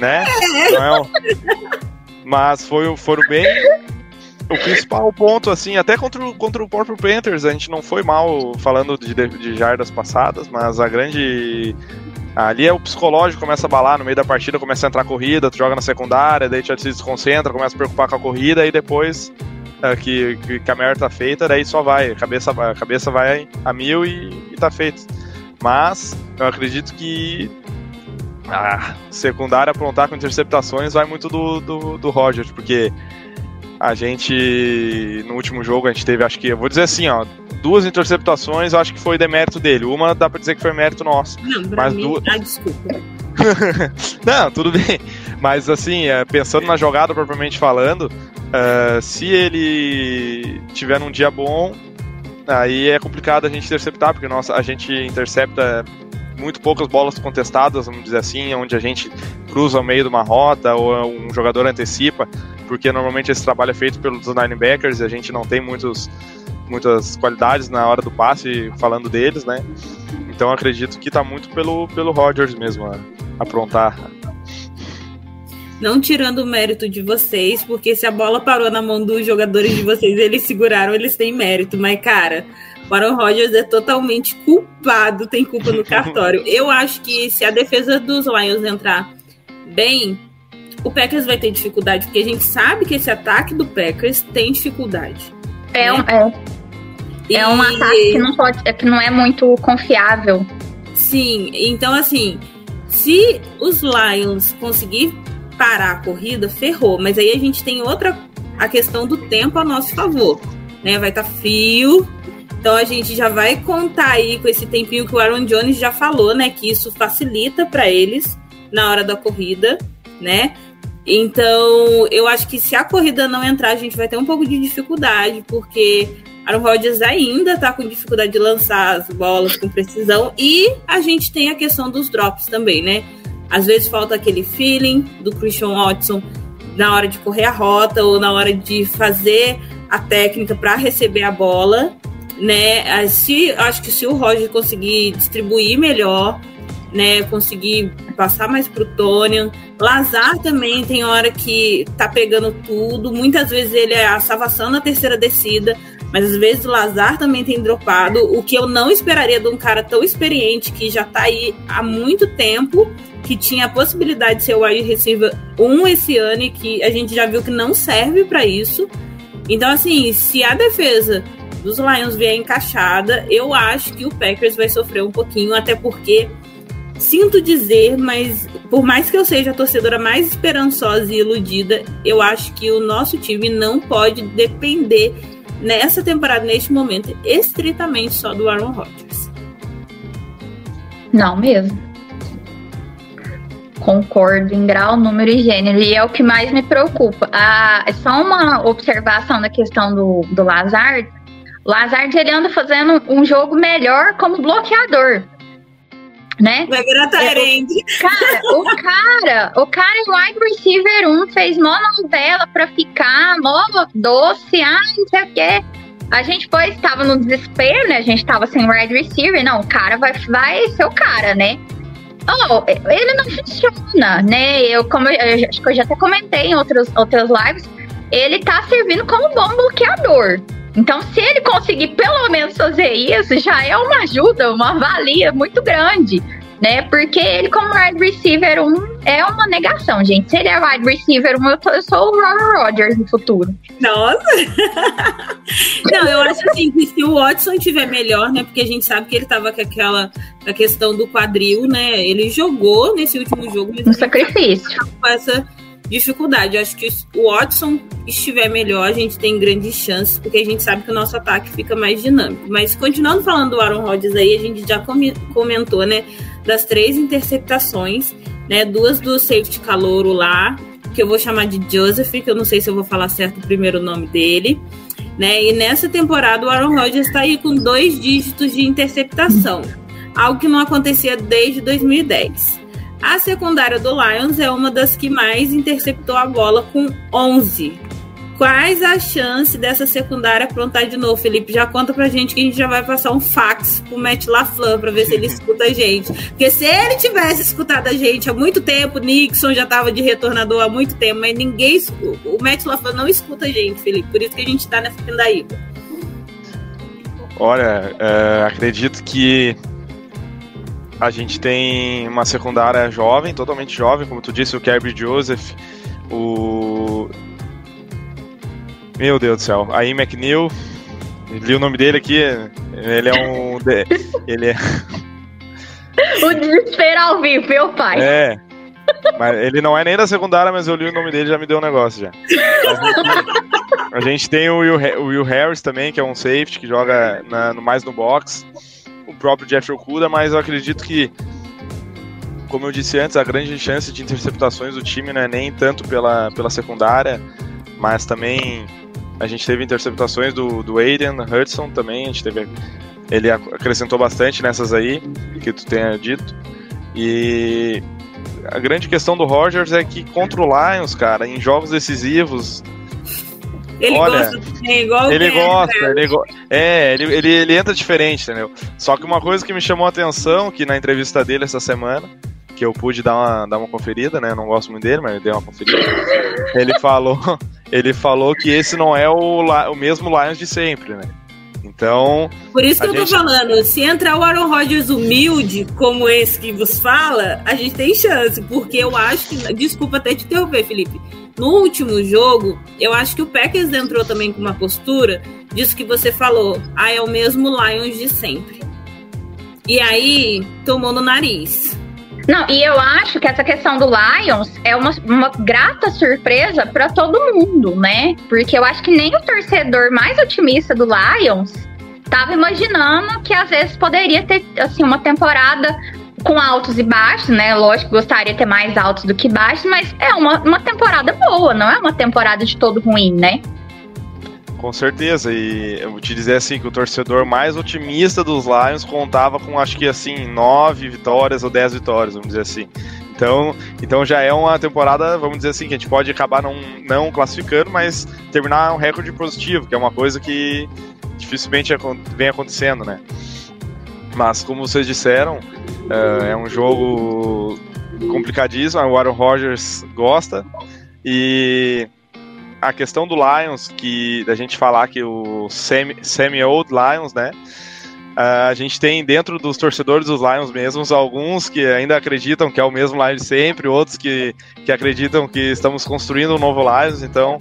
Né? Não é um- Mas foi, foram bem. O principal ponto, assim, até contra o, contra o próprio Panthers, a gente não foi mal falando de, de jardas passadas, mas a grande. Ali é o psicológico, começa a balar no meio da partida, começa a entrar corrida, tu joga na secundária, daí tu se desconcentra, começa a preocupar com a corrida, e depois é, que, que, a merda tá feita, daí só vai, a cabeça, vai- a cabeça vai a mil e, e tá feito. Mas eu acredito que a secundária aprontar com interceptações vai muito do, do, do Rogers, porque a gente no último jogo a gente teve, acho que, eu vou dizer assim, ó, duas interceptações, acho que foi demérito dele. Uma dá pra dizer que foi mérito nosso. Não, pra Mas mim. duas- Ah, desculpa. *laughs* Não, tudo bem. Mas assim, é, pensando na jogada propriamente falando, é, se ele tiver num dia bom, aí é complicado a gente interceptar, porque nossa, a gente intercepta muito poucas bolas contestadas, vamos dizer assim, onde a gente cruza ao meio de uma rota ou um jogador antecipa, porque normalmente esse trabalho é feito pelos linebackers e a gente não tem muitos, muitas qualidades na hora do passe falando deles, né? Então acredito que tá muito pelo, pelo Rodgers mesmo a aprontar. Não tirando o mérito de vocês, porque se a bola parou na mão dos jogadores de vocês, eles seguraram, eles têm mérito. Mas, cara, o Aaron Rodgers é totalmente culpado, tem culpa no cartório. *laughs* Eu acho que se a defesa dos Lions entrar bem, o Packers vai ter dificuldade, porque a gente sabe que esse ataque do Packers tem dificuldade. É, né? um, é, é um E- ataque que não, pode, é, que não é muito confiável. Sim, então assim, se os Lions conseguir parar a corrida, ferrou. Mas aí a gente tem outra a questão do tempo a nosso favor, né? Vai estar frio, então a gente já vai contar aí com esse tempinho que o Aaron Jones já falou, né? Que isso facilita para eles na hora da corrida, né? Então eu acho que se a corrida não entrar, a gente vai ter um pouco de dificuldade, porque Aaron Rodgers ainda tá com dificuldade de lançar as bolas com precisão e a gente tem a questão dos drops também, né? Às vezes falta aquele feeling do Christian Watson na hora de correr a rota ou na hora de fazer a técnica para receber a bola, né? Se acho que se o Roger conseguir distribuir melhor, né, conseguir passar mais pro Tonian, Lazar também tem hora que tá pegando tudo, muitas vezes ele é a salvação na terceira descida, mas às vezes o Lazar também tem dropado, o que eu não esperaria de um cara tão experiente que já tá aí há muito tempo, que tinha a possibilidade de ser o wide receiver 1 esse ano e que a gente já viu que não serve para isso. Então, assim, se a defesa dos Lions vier encaixada, eu acho que o Packers vai sofrer um pouquinho, até porque sinto dizer, mas por mais que eu seja a torcedora mais esperançosa e iludida, eu acho que o nosso time não pode depender nessa temporada, neste momento, estritamente só do Aaron Rodgers. Não mesmo. Concordo em grau, número e gênero. E é o que mais me preocupa. Ah, só uma observação da questão do, do Lazard. O Lazard ele anda fazendo um jogo melhor como bloqueador. Né? Vai virar Tyrande. Cara, o cara, o cara é wide receiver 1, fez mó novela pra ficar, mó doce, ah, não sei o quê. A gente foi, estava no desespero, né? A gente tava sem wide receiver. Não, o cara vai, vai ser o cara, né? Oh, ele não funciona, né? Eu, como eu, eu acho que eu já até comentei em outros, outras lives, ele tá servindo como bom bloqueador. Então, se ele conseguir pelo menos fazer isso, já é uma ajuda, uma valia muito grande, né? Porque ele, como wide receiver 1, é uma negação, gente. Se ele é wide receiver 1, eu, tô- eu sou o Robert Rodgers no futuro. Nossa! *laughs* Não, eu acho assim que se o Watson tiver melhor, né? Porque a gente sabe que ele tava com aquela a questão do quadril, né? Ele jogou nesse último jogo, mas Um sacrifício. com essa dificuldade. Eu acho que o Watson estiver melhor, a gente tem grandes chances, porque a gente sabe que o nosso ataque fica mais dinâmico. Mas continuando falando do Aaron Rodgers aí, a gente já come- comentou, né? Das três interceptações, né? Duas do safety calouro lá, que eu vou chamar de Joseph, que eu não sei se eu vou falar certo o primeiro nome dele. Né? E nessa temporada o Aaron Rodgers está aí com dois dígitos de interceptação, algo que não acontecia desde 2010. A secundária do Lions é uma das que mais interceptou a bola com 11. Quais as chances dessa secundária aprontar de novo, Felipe? Já conta pra gente que a gente já vai passar um fax pro Matt LaFleur pra ver se ele *laughs* escuta a gente. Porque se ele tivesse escutado a gente há muito tempo, Nixon já tava de retornador há muito tempo, mas ninguém. escu- O Matt LaFleur não escuta a gente, Felipe. Por isso que a gente tá nessa pindaíba. Olha, é, acredito que a gente tem uma secundária jovem, totalmente jovem, como tu disse, o Kirby Joseph, o. Meu Deus do céu, aí McNeil, li o nome dele aqui, ele é um. Ele é. *laughs* O desespero ao vivo, meu pai. É. Mas ele não é nem da secundária, mas eu li o nome dele e já me deu um negócio já. A gente, tem o Will, o Will Harris também, que é um safety que joga na- no, mais no box. Próprio Jeff Okuda, mas eu acredito que, como eu disse antes, a grande chance de interceptações do time não é nem tanto pela, pela secundária, mas também a gente teve interceptações do, do Aiden Hudson também, a gente teve. Ele ac- acrescentou bastante nessas aí, que tu tenha dito. E a grande questão do Rogers é que contra o Lions, cara, em jogos decisivos, Ele Olha, gosta também, igual o ele Guerra. gosta, ele go- é, ele, ele, ele entra diferente, entendeu? Só que uma coisa que me chamou a atenção, que na entrevista dele essa semana, que eu pude dar uma, dar uma conferida, né? Não gosto muito dele, mas eu dei uma conferida. ele falou, *laughs* ele falou que esse não é o, o mesmo Lions de sempre, né? Então, Por isso que eu tô gente- falando, se entrar o Aaron Rodgers humilde, como esse que vos fala, a gente tem chance, porque eu acho que. Desculpa até te interromper, Felipe. No último jogo, eu acho que o Packers entrou também com uma postura disso que você falou. Ah, é o mesmo Lions de sempre. E aí, tomou no nariz. Não, e eu acho que essa questão do Lions é uma, uma grata surpresa pra todo mundo, né? Porque eu acho que nem o torcedor mais otimista do Lions tava imaginando que às vezes poderia ter assim uma temporada com altos e baixos, né? Lógico, gostaria de ter mais altos do que baixos, mas é uma, uma temporada boa, não é uma temporada de todo ruim, né? com certeza. E eu vou te dizer assim que o torcedor mais otimista dos Lions contava com acho que assim nove vitórias ou dez vitórias, vamos dizer assim. Então, então já é uma temporada, vamos dizer assim, que a gente pode acabar não, não classificando, mas terminar um recorde positivo, que é uma coisa que dificilmente vem acontecendo, né? Mas como vocês disseram, eh, é um jogo complicadíssimo, o Aaron Rodgers gosta e a questão do Lions, que da gente falar que o semi, semi-old Lions, né? ah, a gente tem dentro dos torcedores dos Lions mesmos alguns que ainda acreditam que é o mesmo Lions sempre, outros que, que acreditam que estamos construindo um novo Lions, então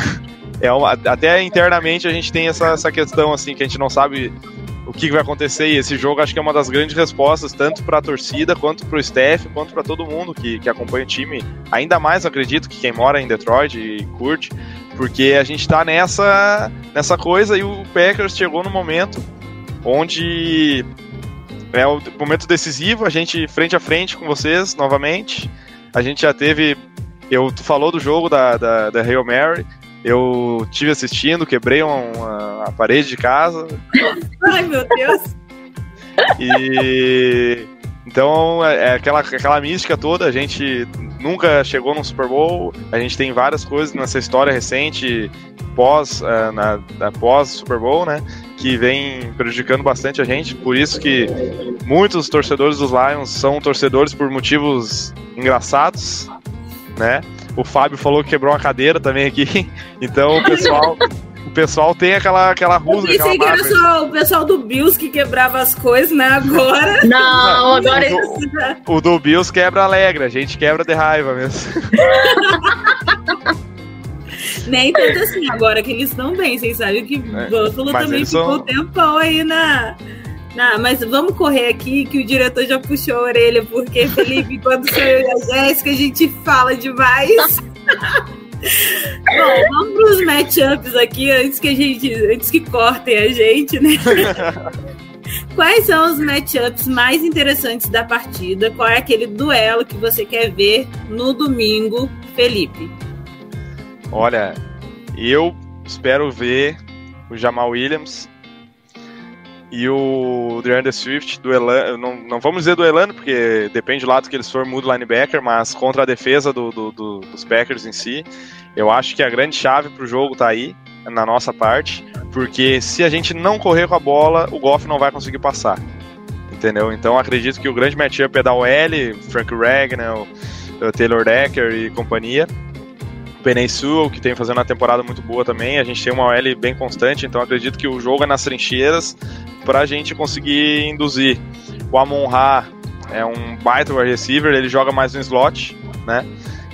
*laughs* é uma, até internamente a gente tem essa, essa questão assim que a gente não sabe o que vai acontecer e esse jogo acho que é uma das grandes respostas tanto para a torcida quanto para o staff quanto para todo mundo que, que acompanha o time ainda mais acredito que quem mora em Detroit e curte porque a gente tá nessa nessa coisa e o Packers chegou no momento onde é o momento decisivo, a gente frente a frente com vocês novamente. A gente já teve. Eu, tu falou do jogo da, da, da Hail Mary. Eu tive assistindo, quebrei uma, a parede de casa. Ai, meu Deus. E. Então, é é aquela, aquela mística toda. A gente nunca chegou num Super Bowl. A gente tem várias coisas nessa história recente, pós, na, na pós Super Bowl, né? Que vem prejudicando bastante a gente. Por isso que muitos torcedores dos Lions são torcedores por motivos engraçados, né? O Fábio falou que quebrou uma cadeira também aqui. *laughs* Então o pessoal, o pessoal tem aquela, aquela Eu rusga, aquela pensei que era só o pessoal do Bills que quebrava as coisas, né? Agora. *laughs* Não, agora O do Bills quebra alegre, a gente quebra de raiva mesmo. *laughs* Nem tanto assim, agora que eles estão bem, vocês sabem que É, Buffalo mas também ficou são- um tempão aí na, na. Mas vamos correr aqui, que o diretor já puxou a orelha, porque, Felipe, quando sou eu e a Jéssica, a gente fala demais. *laughs* Bom, vamos para os matchups aqui, antes que a gente. Antes que cortem a gente, né? *laughs* Quais são os matchups mais interessantes da partida? Qual é aquele duelo que você quer ver no domingo, Felipe? Olha, eu espero ver o Jamal Williams e o DeAndre Swift duelando. Não, não vamos dizer duelando, porque depende do lado que eles for, muda o linebacker, mas contra a defesa do, do- do- dos Packers em si. Eu acho que a grande chave pro jogo tá aí, na nossa parte, porque se a gente não correr com a bola, o Goff não vai conseguir passar. Entendeu? Então acredito que o grande matchup é da OL, Frank Ragnar, o Taylor Decker e companhia. Sewell, que tem fazendo uma temporada muito boa também. A gente tem uma OL bem constante, então acredito que o jogo é nas trincheiras para a gente conseguir induzir. O Amon Ra é um baita wide receiver, ele joga mais no slot, né?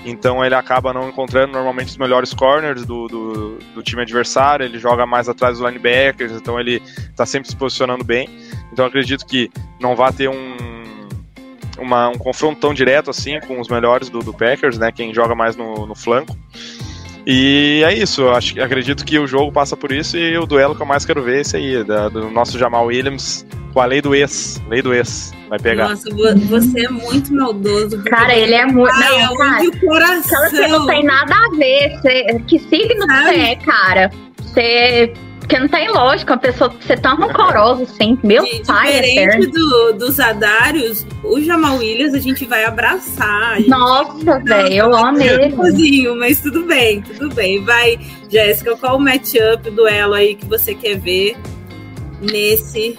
Então ele acaba não encontrando normalmente os melhores corners do, do, do time adversário, ele joga mais atrás dos linebackers, então ele está sempre se posicionando bem. Então acredito que não vai ter um, uma- um confronto tão direto assim com os melhores do, do Packers, né? Quem joga mais no, no flanco. E é isso, acho, acredito que o jogo passa por isso e o duelo que eu mais quero ver é esse aí, da- do nosso Jamal Williams com a lei do ex. Lei do ex. Vai pegar. Nossa, vo- você é muito maldoso. Cara, ele é muito. Ai, Não, cara. onde o coração. Aquela você não tem nada a ver. Você, que signo Sabe? você é, cara? Você. Porque não tem lógica uma pessoa ser tão rancorosa assim. Meu Di- pai Diferente eterno. do, dos Adários, o Jamal Williams a gente vai abraçar. gente Nossa, velho, eu amo ele. Sozinho, mas tudo bem, tudo bem. Vai, Jéssica, qual o matchup, duelo aí que você quer ver nesse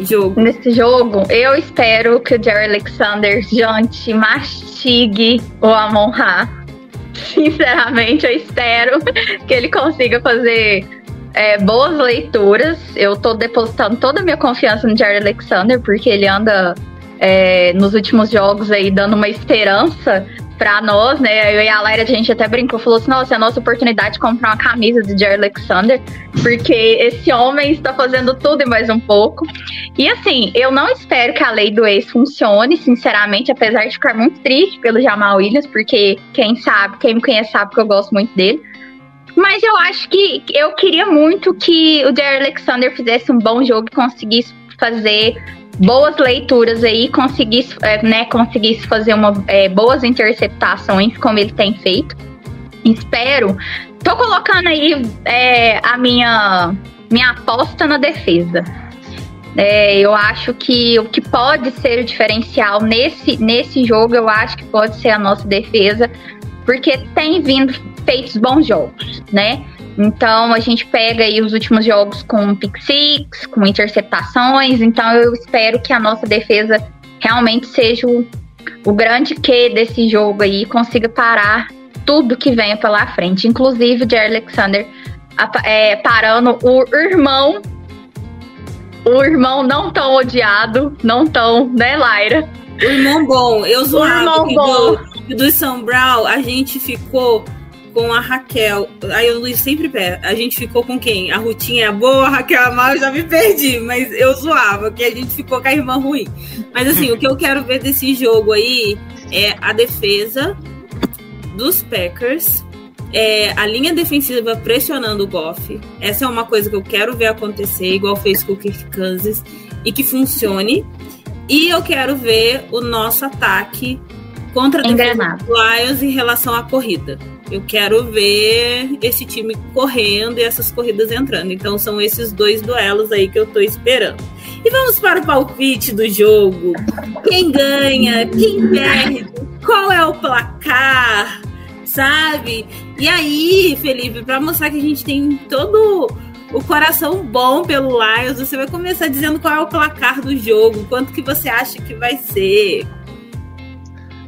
jogo? Nesse jogo, eu espero que o Jerry Alexander jante mastigue o Amon Ra. *laughs* Sinceramente, eu espero que ele consiga fazer é, boas leituras. Eu tô depositando toda a minha confiança no Jared Alexander, porque ele anda é, nos últimos jogos aí dando uma esperança pra nós, né? Eu e a Laira, a gente até brincou, falou assim: nossa, é a nossa oportunidade de comprar uma camisa de Jerry Alexander, porque esse homem está fazendo tudo e mais um pouco. E assim, eu não espero que a lei do ex funcione, sinceramente, apesar de ficar muito triste pelo Jamal Williams, porque quem sabe, quem me conhece sabe que eu gosto muito dele. Mas eu acho que eu queria muito que o Jerry Alexander fizesse um bom jogo e conseguisse fazer boas leituras aí, conseguisse, é, né, conseguisse fazer uma, é, boas interceptações, como ele tem feito. Espero. Tô colocando aí é, a minha, minha aposta na defesa. É, eu acho que o que pode ser o diferencial nesse, nesse jogo, eu acho que pode ser a nossa defesa, porque tem vindo feitos bons jogos, né? Então a gente pega aí os últimos jogos com pick six, com interceptações. Então eu espero que a nossa defesa realmente seja o, o grande que desse jogo aí, consiga parar tudo que venha pela frente, inclusive o Jerry Alexander é, parando o irmão, o irmão não tão odiado, não tão, né, Laira? O irmão bom, eu zoava o irmão bom. do, do São Brown, a gente ficou com a Raquel. Aí o Luiz sempre perde. A gente ficou com quem? A Rutinha é boa, a Raquel é mal, eu já me perdi. Mas eu zoava, que a gente ficou com a irmã ruim. Mas assim, o que eu quero ver desse jogo aí é a defesa dos Packers. É, a linha defensiva pressionando o Goff. Essa é uma coisa que eu quero ver acontecer, igual fez com o Kirk Kansas, e que funcione. E eu quero ver o nosso ataque contra Engrenado. Lions em relação à corrida. Eu quero ver esse time correndo e essas corridas entrando. Então são esses dois duelos aí que eu tô esperando. E vamos para o palpite do jogo. Quem ganha? Quem perde? Qual é o placar? Sabe? E aí, Felipe, para mostrar que a gente tem todo o coração bom pelo Lions, você vai começar dizendo qual é o placar do jogo, quanto que você acha que vai ser.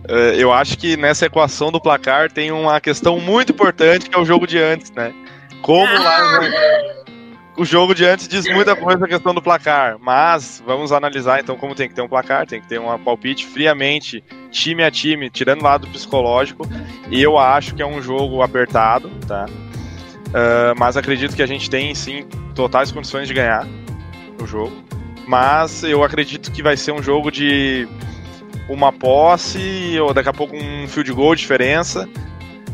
É, eu acho que nessa equação do placar tem uma questão muito importante que é o jogo de antes, né? Como lá o jogo de antes diz muita coisa na questão do placar, mas vamos analisar então como tem que ter um placar, tem que ter um palpite friamente, time a time, tirando o lado psicológico, e eu acho que é um jogo apertado, tá? Uh, mas acredito que a gente tem sim totais condições de ganhar o jogo, mas eu acredito que vai ser um jogo de uma posse, ou daqui a pouco um field goal de diferença,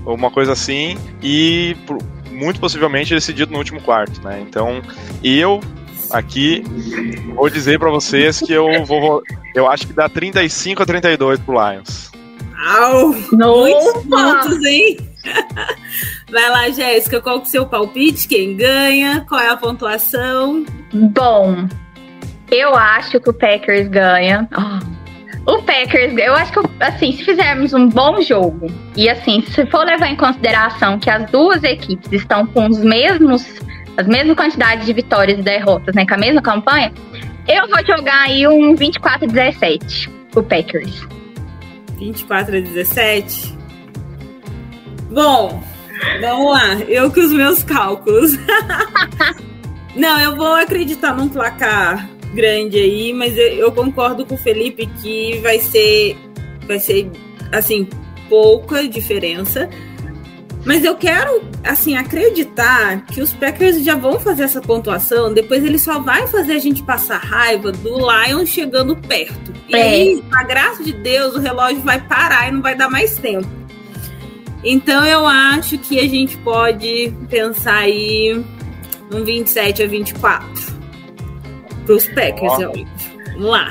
ou uma coisa assim, e muito possivelmente decidido no último quarto, né? Então, eu aqui vou dizer para vocês que eu vou eu acho que dá 35 a 32 pro Lions. Au! Muitos pontos, hein? *laughs* Vai lá, Jéssica, qual que é o seu palpite? Quem ganha? Qual é a pontuação? Bom, eu acho que o Packers ganha. Oh. O Packers, eu acho que, assim, se fizermos um bom jogo, e assim, se for levar em consideração que as duas equipes estão com os mesmos, as mesmas quantidades de vitórias e derrotas, né, com a mesma campanha, eu vou jogar aí um 24 a 17 pro Packers. 24 a 17? Bom, vamos lá. Eu com os meus cálculos. *laughs* Não, eu vou acreditar num placar grande aí, mas eu, eu concordo com o Felipe que vai ser, vai ser assim pouca diferença. Mas eu quero, assim, acreditar que os Packers já vão fazer essa pontuação, depois ele só vai fazer a gente passar raiva do Lions chegando perto. E É. aí, a graça de Deus, o relógio vai parar e não vai dar mais tempo. Então eu acho que a gente pode pensar aí um 27 a 24 pros Packers, é óbvio. Vamos lá.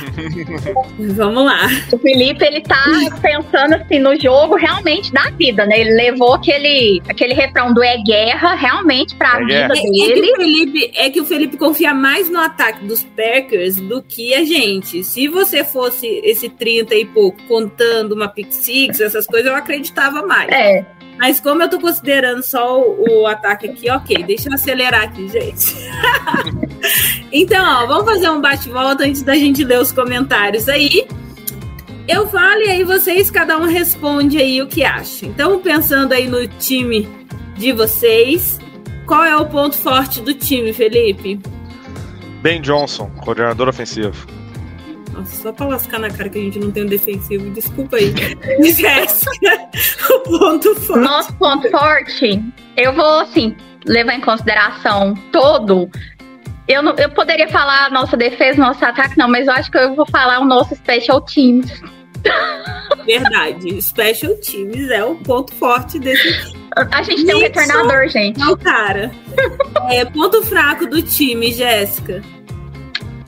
*laughs* Vamos lá. O Felipe, ele tá pensando assim no jogo realmente da vida, né? Ele levou aquele, aquele refrão do é guerra realmente pra É vida guerra. É, é que dele. o Felipe, é que o Felipe confia mais no ataque dos Packers do que a gente. Se você fosse esse 30 e pouco contando uma pick six, essas coisas, eu acreditava mais. É, Mas como eu tô considerando só o, o ataque aqui, ok, deixa eu acelerar aqui, gente. *laughs* então, ó, vamos fazer um bate-volta antes da gente ler os comentários aí. Eu falo e aí vocês, cada um responde aí o que acha. Então, pensando aí no time de vocês, Qual é o ponto forte do time, Felipe? Ben Johnson, coordenador ofensivo. Nossa, só pra lascar na cara que a gente não tem um defensivo. Desculpa aí. *laughs* Jéssica, o ponto forte. Nosso ponto forte, eu vou, assim, levar em consideração todo. Eu, não, eu poderia falar nossa defesa, nosso ataque, não, mas eu acho que eu vou falar o nosso special teams. Verdade. Special Teams é o ponto forte desse A gente tem um retornador, gente. Não, cara. É, ponto fraco do time, Jéssica.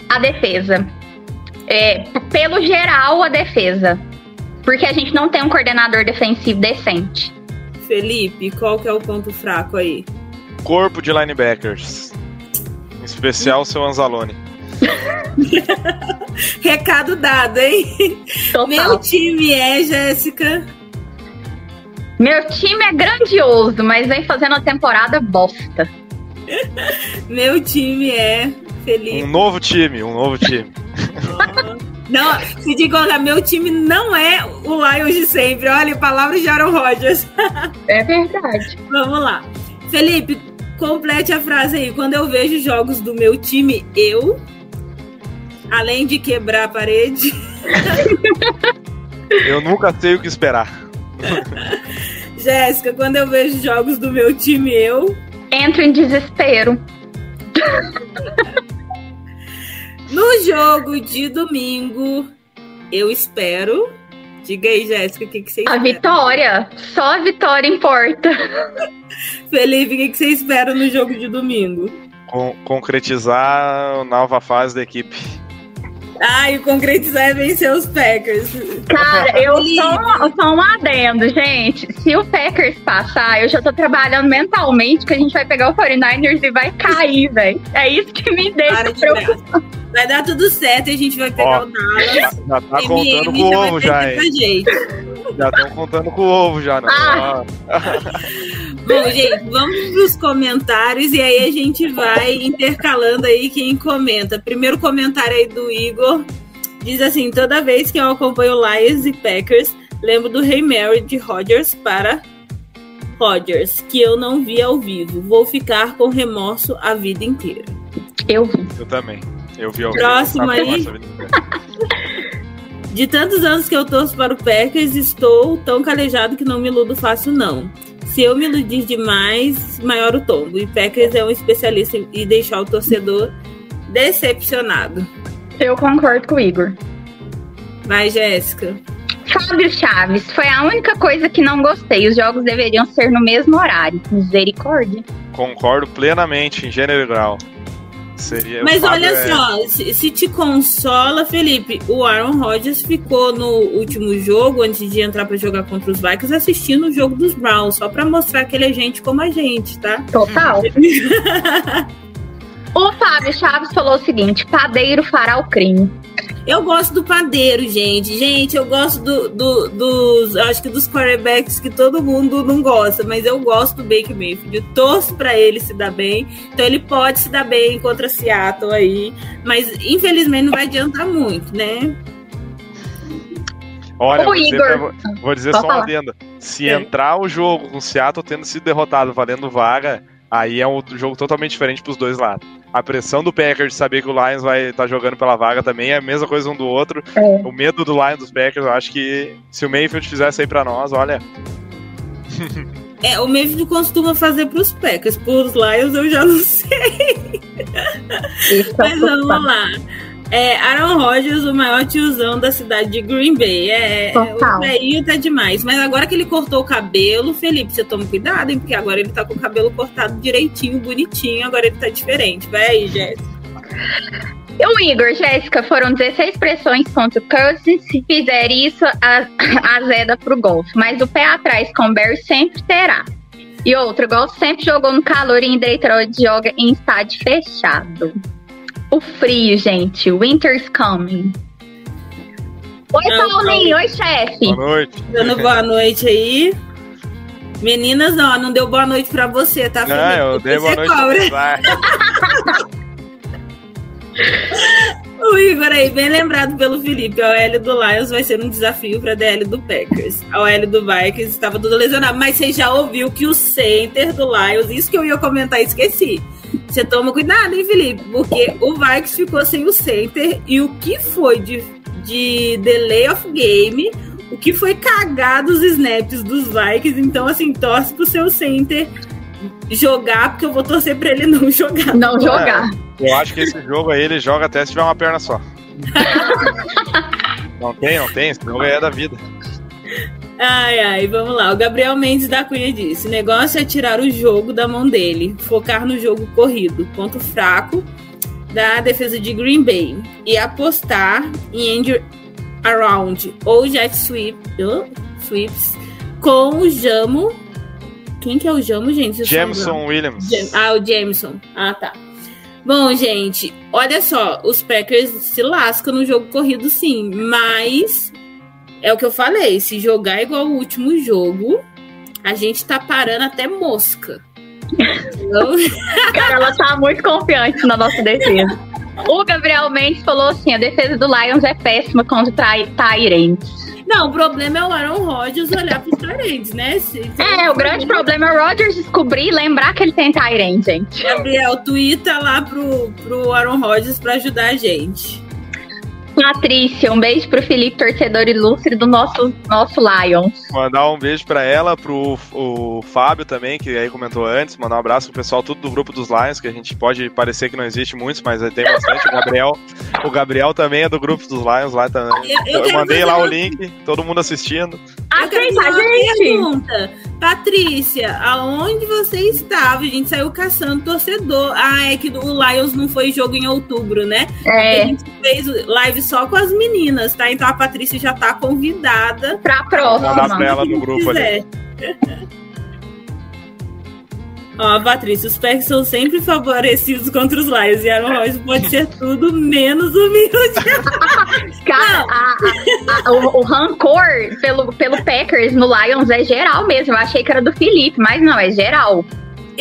A defesa. É, pelo geral, a defesa. Porque a gente não tem um coordenador defensivo decente. Felipe, qual que é o ponto fraco aí? Corpo de linebackers. Em especial o seu Anzalone. *laughs* Recado dado, hein? Total. Meu time é, Jéssica. Meu time é grandioso, mas vem fazendo uma temporada bosta. *laughs* Meu time é Felipe. Um novo time, um novo time. *laughs* Não, se te colocar, meu time não é o Lions de sempre. Olha, palavras de Aaron Rodgers. É verdade. *laughs* Vamos lá. Felipe, complete a frase aí. Quando eu vejo jogos do meu time, eu, além de quebrar a parede, *laughs* Eu nunca sei o que esperar. Jéssica, quando eu vejo jogos do meu time, eu, Entro em desespero. No jogo de domingo, eu espero. Diga aí, Jéssica, o que, que você A espera? vitória. Só a vitória importa. *laughs* Felipe, o que, que você espera no jogo de domingo? Con- concretizar a nova fase da equipe. Ah, e concretizar é vencer os Packers. Cara, *laughs* eu só, só um adendo, gente. Se o Packers passar, eu já tô trabalhando mentalmente que a gente vai pegar o 49ers e vai cair, velho. É isso que me deixa de graça. Vai dar tudo certo e a gente vai pegar Ó, o Dallas. Já, já tá contando MM com o ovo já, hein? Já estão contando com o ovo já, não. Ah. *laughs* Bom, gente, vamos pros comentários e aí a gente vai intercalando aí quem comenta. Primeiro comentário aí do Igor. Diz assim, toda vez que eu acompanho Lions e Packers, lembro do Rei Mary de Rodgers para Rodgers, que eu não vi ao vivo. Vou ficar com remorso a vida inteira. Eu vi. Eu também. Eu vi ao Próximo vivo, aí. *laughs* De tantos anos que eu torço para o Packers, estou tão calejado que não me iludo fácil, não. Se eu me iludir demais, maior o tombo. E Packers é um especialista em deixar o torcedor decepcionado. Eu concordo com o Igor. Vai, Jéssica. Fábio Chaves, foi a única coisa que não gostei. Os jogos deveriam ser no mesmo horário. Misericórdia. Concordo plenamente, em gênero e grau. Seria, Mas olha é- só, se, se te consola, Felipe, o Aaron Rodgers ficou no último jogo, antes de entrar para jogar contra os Vikings, assistindo o jogo dos Browns, só para mostrar que ele é gente como a gente, tá? Total. *laughs* o Fábio Chaves falou o seguinte: padeiro fará o crime. Eu gosto do padeiro, gente. Gente, eu gosto do, do- dos. Acho que dos quarterbacks que todo mundo não gosta, mas eu gosto do Baker Mayfield. Eu torço pra ele se dar bem. Então ele pode se dar bem contra Seattle aí. Mas infelizmente não vai adiantar muito, né? Olha, vou dizer, pra- vou dizer só uma adenda. Se É. entrar o jogo com o Seattle tendo sido derrotado valendo vaga, aí é um jogo totalmente diferente pros dois lados. A pressão do Packers de saber que o Lions vai estar jogando pela vaga também é a mesma coisa um do outro. É. O medo do Lions dos Packers, eu acho que se o Mayfield fizesse aí pra nós, olha, *laughs* É, o Mayfield costuma fazer pros Packers. Pros Lions eu já não sei. Mas vamos lá. É, Aaron Rodgers, o maior tiozão da cidade de Green Bay. É, Total. o velhinho tá demais. Mas agora que ele cortou o cabelo, Felipe, você toma cuidado, hein? Porque agora ele tá com o cabelo cortado direitinho, bonitinho. Agora ele tá diferente. Vai aí, Jéssica. E o Igor, Jéssica, foram 16 pressões contra o Cousins. Se fizer isso, a, azeda pro golfe. Mas o pé atrás com o Bear sempre terá. E outro, o golfe sempre jogou no calor e em Detroit joga em estádio fechado. O frio, gente. Winter's coming. Oi, Não, Paulinho. Oi, chefe. boa noite. Dando boa noite aí. Meninas, ó, não deu boa noite pra você, tá, Não, eu Depois dei boa você noite. *laughs* O Igor aí, bem lembrado pelo Felipe, a OL do Lions vai ser um desafio para a DL do Packers. A OL do Vikings estava tudo lesionado, mas você já ouviu que o center do Lions, isso que eu ia comentar, esqueci. Você toma cuidado, hein, Felipe? Porque o Vikings ficou sem o center e o que foi de, de delay of game, o que foi cagado os snaps dos Vikings. Então, assim, torce pro seu center jogar, porque eu vou torcer pra ele não *laughs* jogar. Não jogar. Eu acho que esse jogo aí ele joga até se tiver uma perna só. *laughs* não tem, não tem. Esse jogo aí é da vida. Ai, ai, vamos lá. O Gabriel Mendes da Cunha disse: o negócio é tirar o jogo da mão dele, focar no jogo corrido, ponto fraco da defesa de Green Bay, e apostar em end around ou jet sweep, oh, sweeps com o Jamo. Quem que é o Jamo, gente? Jameson Williams. Jam- Ah, o Jameson. Ah, tá. Bom, gente, olha só, os Packers se lascam no jogo corrido, sim, mas é o que eu falei, se jogar igual o último jogo, a gente tá parando até mosca. Então, *laughs* Cara, ela tá muito confiante na nossa defesa. O Gabriel Mendes falou assim: a defesa do Lions é péssima contra Tyrants. não, o problema é o Aaron Rodgers olhar pros parentes, né? É, o grande problema é o Rodgers descobrir e lembrar que ele tem Tyrant, gente. Gabriel, twitta lá pro, pro Aaron Rodgers pra ajudar a gente. Patrícia, um beijo pro Felipe, torcedor ilustre do nosso, nosso Lions. Mandar um beijo pra ela, pro o Fábio também, que aí comentou antes. Mandar um abraço pro pessoal tudo do grupo dos Lions, que a gente pode parecer que não existe muitos, mas tem bastante. O Gabriel, o Gabriel também é do grupo dos Lions lá também. Eu- eu Eu, mandei lá o link, todo mundo assistindo. Eu quero fazer a uma gente! pergunta. Patrícia, aonde você estava? A gente saiu caçando torcedor. Ah, é que o Lions não foi jogo em outubro, né? A É, gente fez live só com as meninas, tá? Então a Patrícia já tá convidada. pra Mandar pra próxima. ela no grupo ali. *laughs* Ó, Patrícia, os Packers são sempre favorecidos contra os Lions e Aaron Rodgers pode ser tudo menos humilde. *laughs* Cara, a- a- a- o, o rancor pelo, pelo Packers no Lions é geral mesmo. Eu achei que era do Felipe, mas não, é geral.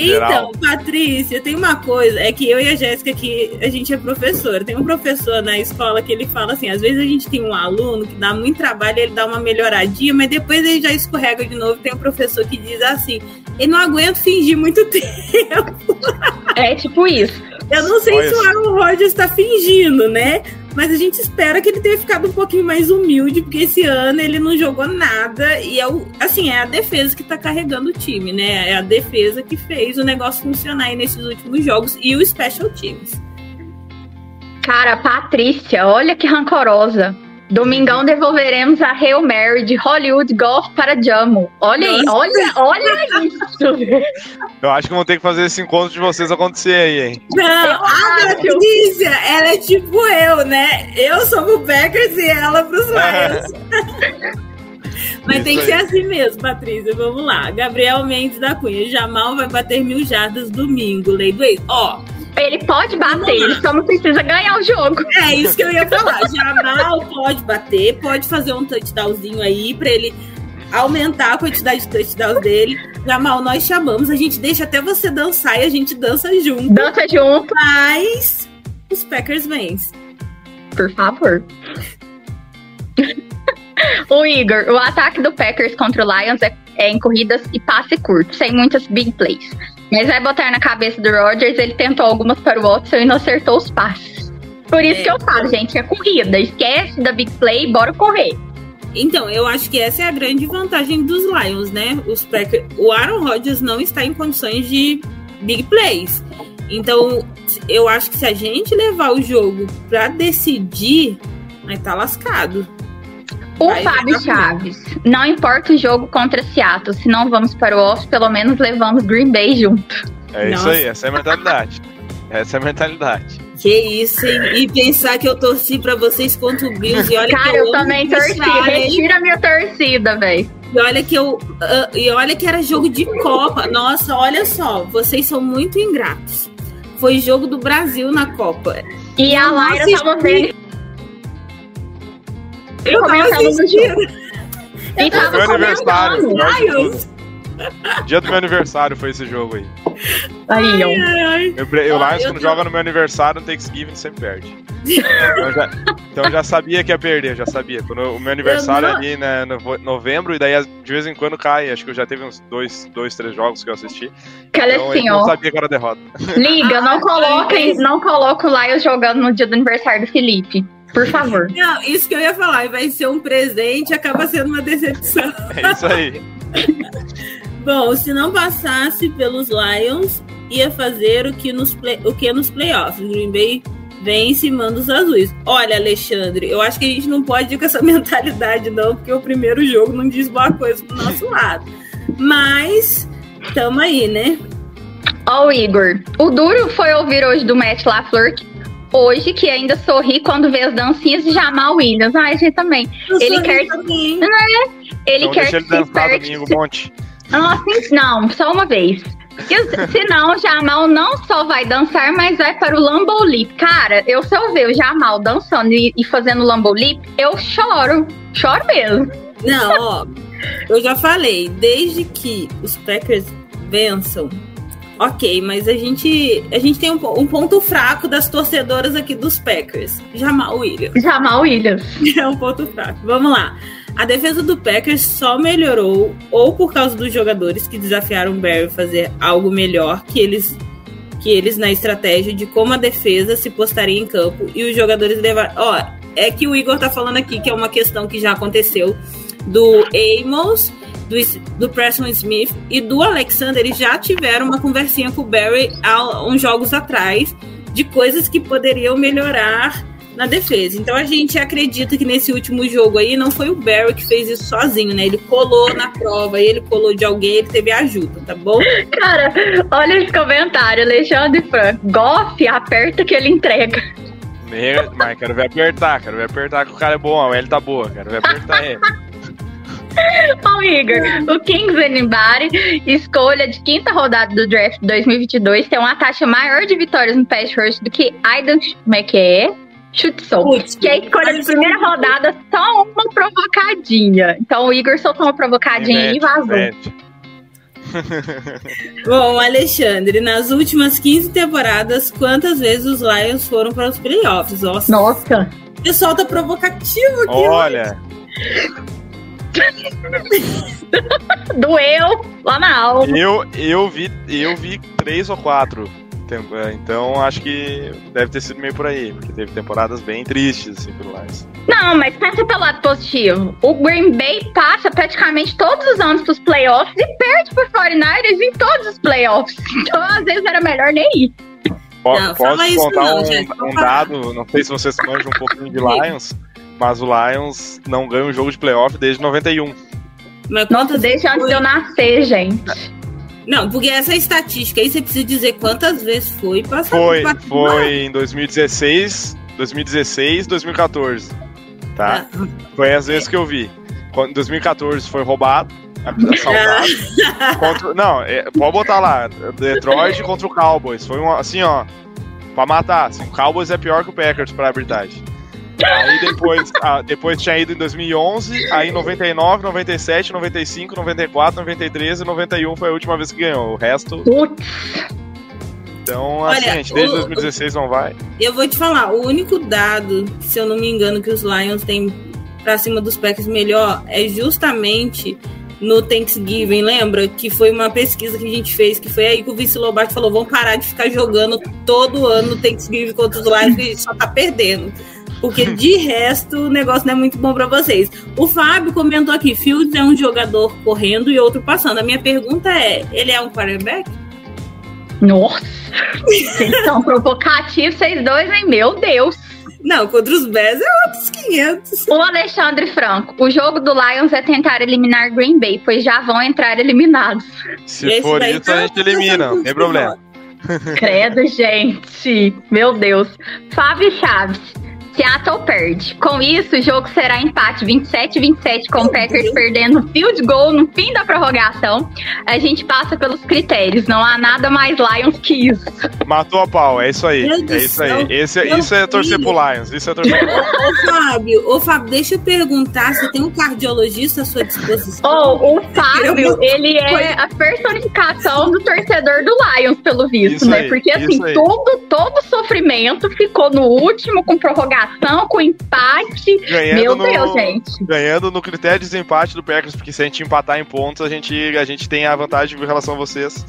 Então, Patrícia, tem uma coisa, é que eu e a Jéssica aqui, a gente é professora. Tem um professor na escola que ele fala assim, às vezes a gente tem um aluno que dá muito trabalho, ele dá uma melhoradinha, mas depois ele já escorrega de novo. Tem um professor que diz assim, ele não aguenta fingir muito *laughs* tempo. É tipo isso. Eu não sei Olha se o. Aaron Rodgers tá fingindo, né? Mas a gente espera que ele tenha ficado um pouquinho mais humilde, porque esse ano ele não jogou nada. E é o, assim, é a defesa que tá carregando o time, né? É a defesa que fez o negócio funcionar aí nesses últimos jogos e o Special Teams. Cara, Patrícia, olha que rancorosa. Domingão devolveremos a Hail Mary de Hollywood Golf para Jamo. Olha aí, olha, olha isso. Eu acho que vão ter que fazer esse encontro de vocês acontecer aí, hein? Não, a. Patrícia, ela é tipo eu, né? Eu sou pro Packers e ela pros Lions. *laughs* Mas tem que Isso ser aí. assim mesmo, Patrícia. Vamos lá. Gabriel Mendes da Cunha. Jamal vai bater mil jardas domingo. Lei do ex. Ó, Ele pode bater, ele só não precisa ganhar o jogo. é isso que eu ia falar. Jamal pode bater, pode fazer um touchdownzinho aí pra ele aumentar a quantidade de touchdowns dele. Jamal, nós chamamos, a gente deixa até você dançar e a gente dança junto. Dança junto, Mas os Packers vencem. por favor. o Igor, o ataque do Packers contra o Lions é, é em corridas e passe curto, sem muitas big plays. Mas vai botar na cabeça do Rodgers, ele tentou algumas para o Watson e não acertou os passes. Por isso É. que eu falo, gente, é corrida. Esquece da big play, bora correr. Então, eu acho que essa é a grande vantagem dos Lions, né? Os Packers, o Aaron Rodgers não está em condições de big plays. Então, eu acho que se a gente levar o jogo pra decidir, vai estar lascado. O Vai Fábio. Chaves, não importa o jogo contra Seattle, se não vamos para o off, pelo menos levamos Green Bay junto. É isso Nossa. aí, essa é a mentalidade. Essa é a mentalidade. Que isso, hein? E pensar que eu torci pra vocês contra o Bills e olha que Cara, eu eu amo também torci. Retira a minha torcida, velho. E olha que eu. ah, e olha que era jogo de Copa. Nossa, olha só, vocês são muito ingratos. Foi jogo do Brasil na Copa. E a Eu Laira tava vendo. Eu tava assistindo. E tava Meu aniversário. Dia do meu aniversário foi esse jogo aí. Aí, ó. Eu, o Ah, Lions, eu quando tô- joga no meu aniversário, no Thanksgiving, sempre perde. Então eu, já, então eu já sabia que ia perder, eu já sabia. Quando o meu aniversário não- ali, né, no novembro, e daí de vez em quando cai. Acho que eu já teve uns dois, dois três jogos que eu assisti. Olha Então assim, eu não ó. sabia que era derrota. Liga, não coloquem, não coloca o Lions jogando no dia do aniversário do Felipe. Por favor. Não, isso que eu ia falar, vai ser um presente acaba sendo uma decepção. *laughs* É isso aí. *laughs* Bom, se não passasse pelos Lions, ia fazer o que nos, play, o que nos playoffs. Green Bay vence e manda os azuis. Olha, Alexandre, eu acho que a gente não pode ir com essa *laughs* mentalidade, não, porque o primeiro jogo não diz boa coisa pro nosso lado. Mas, tamo aí, né? Ó, o Igor. O duro foi ouvir hoje do Matt LaFleur que- hoje que ainda sorri quando vê as dancinhas de Jamal Williams. Ai, gente, também. Eu Ele quer- também. Ele então quer deixa ele que se dançar domingo um monte. Nossa, não, só uma vez. Porque senão *laughs* o Jamal não só vai dançar, mas vai para o Lambo Lip. Cara, eu se eu ver o Jamal dançando e, e fazendo Lambo Lip, eu choro. Choro mesmo. Não, ó, eu já falei, desde que os Packers vençam, ok, mas a gente, a gente tem um, um ponto fraco das torcedoras aqui dos Packers. Jamal Williams. Jamal Williams. *laughs* É um ponto fraco. Vamos lá. A defesa do Packers só melhorou ou por causa dos jogadores que desafiaram o Barry a fazer algo melhor que eles que eles na estratégia de como a defesa se postaria em campo e os jogadores levaram. Ó, é que o Igor tá falando aqui que é uma questão que já aconteceu do Amos, do, do Preston Smith e do Alexander. Eles já tiveram uma conversinha com o Barry há uns jogos atrás de coisas que poderiam melhorar na defesa. Então a gente acredita que nesse último jogo aí não foi o Barry que fez isso sozinho, né? Ele colou na prova, ele colou de alguém, ele teve ajuda, tá bom? Cara, olha esse comentário, Alexandre Franco. Goff aperta que ele entrega. Me- Mas quero ver apertar, quero ver apertar que o cara é bom, L tá boa, quero ver apertar ele. *laughs* *laughs* Ó, Igor, o Kings Anybody, escolha de quinta rodada do draft 2022, tem uma taxa maior de vitórias no pass rush do que Aidan McKee. Chutzou. Putz, Que a escolha de primeira rodada, só uma provocadinha. Então o Igor soltou uma provocadinha e vazou. mete. *laughs* Bom, Alexandre, nas últimas 15 temporadas, quantas vezes os Lions foram para os playoffs? Nossa, Nossa. o pessoal tá provocativo aqui. Olha, *laughs* Doeu lá na alma. eu, eu, vi, eu vi três ou quatro. é, Então acho que deve ter sido meio por aí, porque teve temporadas bem tristes, assim, pelo Lions. Não, mas pensa pelo lado positivo. O Green Bay passa praticamente todos os anos pros playoffs e perde pro 49ers em todos os playoffs. *laughs* Então, às vezes, era melhor nem ir. Po- Não, Posso isso contar não, um, um dado, não sei se vocês manjam um pouquinho de *laughs* Lions, mas o Lions não ganha um jogo de playoff desde 91. Mas Nossa, desde antes de eu nascer, gente. Não, porque essa estatística aí você precisa dizer quantas vezes foi pra saber Foi, foi em 2016, 2016, 2014. Tá? Foi as vezes que eu vi. Em 2014 foi roubado, assaltado. contra- não, é, pode botar lá. Detroit contra o Cowboys. Foi um, assim, ó. Pra matar. Assim, o Cowboys é pior que o Packers pra arbitragem. Aí depois, *laughs* ah, depois tinha ido em 2011, aí em 99, 97, 95, 94, 93 e 91 foi a última vez que ganhou. O resto, Putz, então, assim, Olha, gente, desde o- 2016 não vai. Eu vou te falar, o único dado, se eu não me engano, que os Lions têm pra cima dos Packers melhor é justamente no Thanksgiving, lembra? Que foi uma pesquisa que a gente fez, que foi aí que o Vince Lombardi falou, vamos parar de ficar jogando todo ano no Thanksgiving contra os Lions, que só tá perdendo. Porque de resto, o negócio não é muito bom pra vocês. O Fábio comentou aqui, Fields é um jogador correndo e outro passando. A minha pergunta é, ele é um quarterback? nossa. Vocês são provocativos, vocês dois, hein? Meu Deus. Não, contra os Bears é outros 500. O Alexandre Franco, o jogo do Lions é tentar eliminar Green Bay, pois já vão entrar eliminados. Se Esse for isso, tá a gente elimina, não tem problema. *laughs* *laughs* Credo, gente. Meu Deus. Fábio Chaves. Seattle perde. Com isso, o jogo será empate 27-27 com o Packers perdendo field goal no fim da prorrogação. A gente passa pelos critérios, não há nada mais Lions que isso. Matou a pau, é isso aí. É isso aí. Esse, Meu isso é torcer pro Lions. Isso é torcer pro Lions. Ô, Fábio, ô, Fábio, deixa eu perguntar se tem um cardiologista à sua disposição. Oh, o Fábio, ele é a personificação do torcedor do Lions, pelo visto, Isso né? aí, Porque assim, todo, todo sofrimento ficou no último, com prorrogação, com empate. Ganhando Meu no, Deus, gente. Ganhando no critério de desempate do Packers, porque se a gente empatar em pontos, a gente, a gente tem a vantagem em relação a vocês.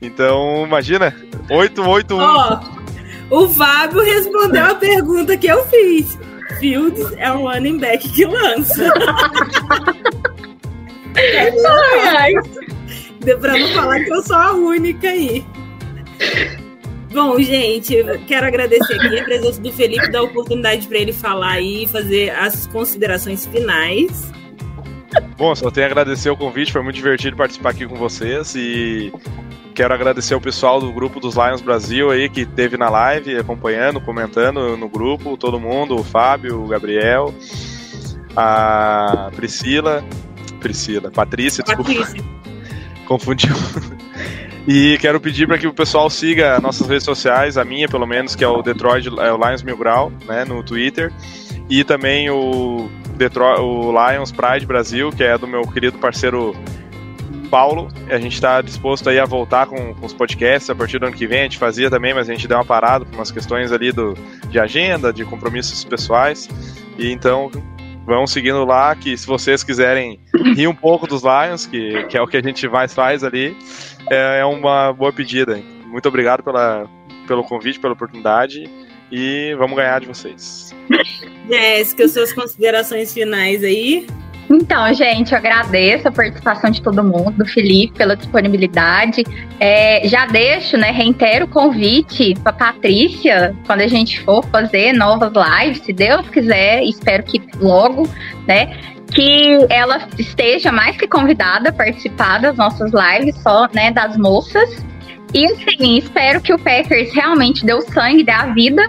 Então, imagina, 8-8-1. Ó, o Fábio respondeu a pergunta que eu fiz. Fields é um running back que lança. Ai, ai. Deu pra não falar que eu sou a única aí. Bom, gente, quero agradecer aqui a presença do Felipe, dar a oportunidade para ele falar aí e fazer as considerações finais. Bom, só tenho a agradecer o convite, foi muito divertido participar aqui com vocês e quero agradecer o pessoal do grupo dos Lions Brasil aí que esteve na live, acompanhando, comentando no grupo, todo mundo, o Fábio, o Gabriel, a Priscila, Priscila, Patrícia, desculpa, Patrícia. confundiu. E quero pedir para que o pessoal siga nossas redes sociais, a minha pelo menos, que é o Detroit, é o Lions Mil Grau, né, no Twitter, e também o Detroit, o Lions Pride Brasil, que é do meu querido parceiro Paulo. A gente está disposto aí a voltar com, com os podcasts a partir do ano que vem. A gente fazia também, mas a gente deu uma parada por umas questões ali do, de agenda, de compromissos pessoais. E então vão seguindo lá, que se vocês quiserem rir um pouco dos Lions, que, que é o que a gente mais faz ali, é, é uma boa pedida. Muito obrigado pela, pelo convite, pela oportunidade. E vamos ganhar de vocês. Jéssica, suas considerações finais aí. Então, gente, eu agradeço a participação de todo mundo, do Felipe, pela disponibilidade. É, já deixo, né, reitero o convite para Patrícia, quando a gente for fazer novas lives, se Deus quiser, espero que logo, né, que ela esteja mais que convidada a participar das nossas lives, só, né, das moças. E assim, espero que o Packers realmente dê o sangue, dê a vida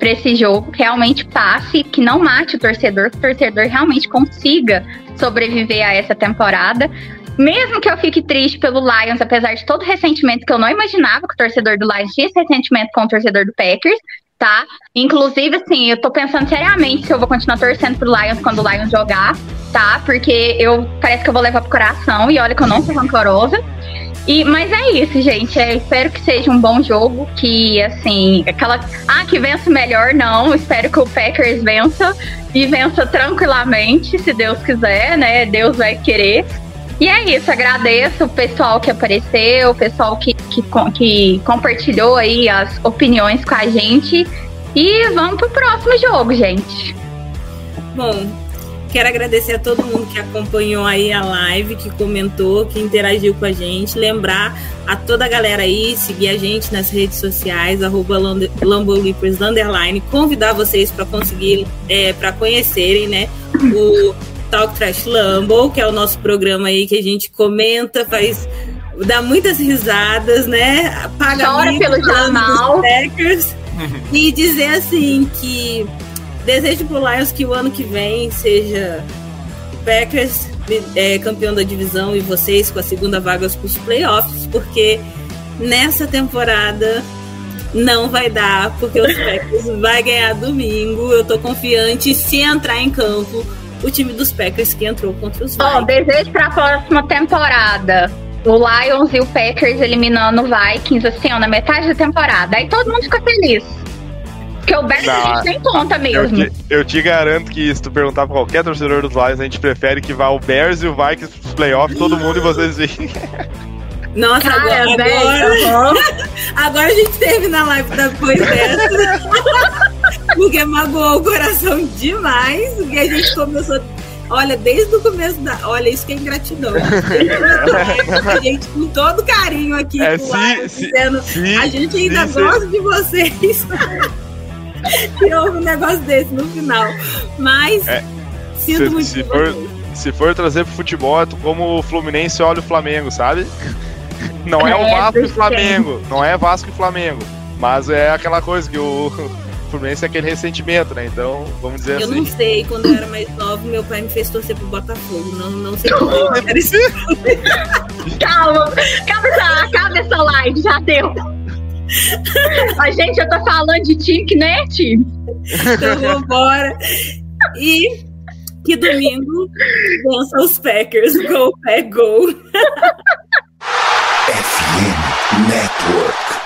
para esse jogo, realmente passe, que não mate o torcedor, que o torcedor realmente consiga sobreviver a essa temporada. Mesmo que eu fique triste pelo Lions, apesar de todo o ressentimento que eu não imaginava que o torcedor do Lions tinha esse ressentimento com o torcedor do Packers, tá? Inclusive, assim, eu tô pensando seriamente se eu vou continuar torcendo pro Lions quando o Lions jogar, tá? Porque eu parece que eu vou levar pro coração e olha que eu não sou rancorosa. E, mas é isso, gente. É, espero que seja um bom jogo. Que, assim, aquela. Ah, que vença melhor, não. Espero que o Packers vença e vença tranquilamente, se Deus quiser, né? Deus vai querer. E é isso, agradeço o pessoal que apareceu, o pessoal que, que, que compartilhou aí as opiniões com a gente. E vamos pro próximo jogo, gente. Bom, quero agradecer a todo mundo que acompanhou aí a live, que comentou, que interagiu com a gente. Lembrar a toda a galera aí, seguir a gente nas redes sociais, arroba Lambolipers, underline, convidar vocês para conseguir, é, para conhecerem, né, o Talk Trash Lambo, que é o nosso programa aí que a gente comenta, faz... Dá muitas risadas, né? Paga Chora pelo. Packers. *laughs* E dizer assim que desejo pro Lions que o ano que vem seja o Packers é, campeão da divisão e vocês com a segunda vaga para os playoffs, porque nessa temporada não vai dar, porque os *laughs* Packers vai ganhar domingo. Eu tô confiante se entrar em campo o time dos Packers que entrou contra os Ó, Vikings. desejo pra próxima temporada. O Lions e o Packers eliminando o Vikings, assim, ó, na metade da temporada. Aí todo mundo fica feliz. Porque o Bears a Não, gente nem conta Eu mesmo. te, eu te garanto que se tu perguntar pra qualquer torcedor dos Lions, a gente prefere que vá o Bears e o Vikings pros playoffs, todo mundo e vocês veem. Nossa, Cara, agora, velho, agora, aham. agora a gente termina a live depois dessa. porque magoou o coração demais. Porque a gente começou. Olha, desde o começo da. Olha, isso que é ingratidão. A gente, com todo carinho aqui, É, com o se- se- dizendo, Se, a gente ainda gosta de vocês. E houve um negócio desse no final. Mas É, sinto se- muito se for- se for trazer pro futebol, é como o Fluminense olha o Flamengo, sabe? Não é o Vasco e o. Flamengo, não é Vasco e Flamengo, mas é aquela coisa que o, Fluminense é aquele ressentimento, né? Então, vamos dizer Eu assim. não sei, quando eu era mais nova, meu pai me fez torcer pro Botafogo. Não, não sei como era isso. Calma, calma essa, acaba essa live, já deu. A gente, eu tô falando de time que não é time. Então vambora. E que domingo vença os Packers. Go, Pack, go. FM Network.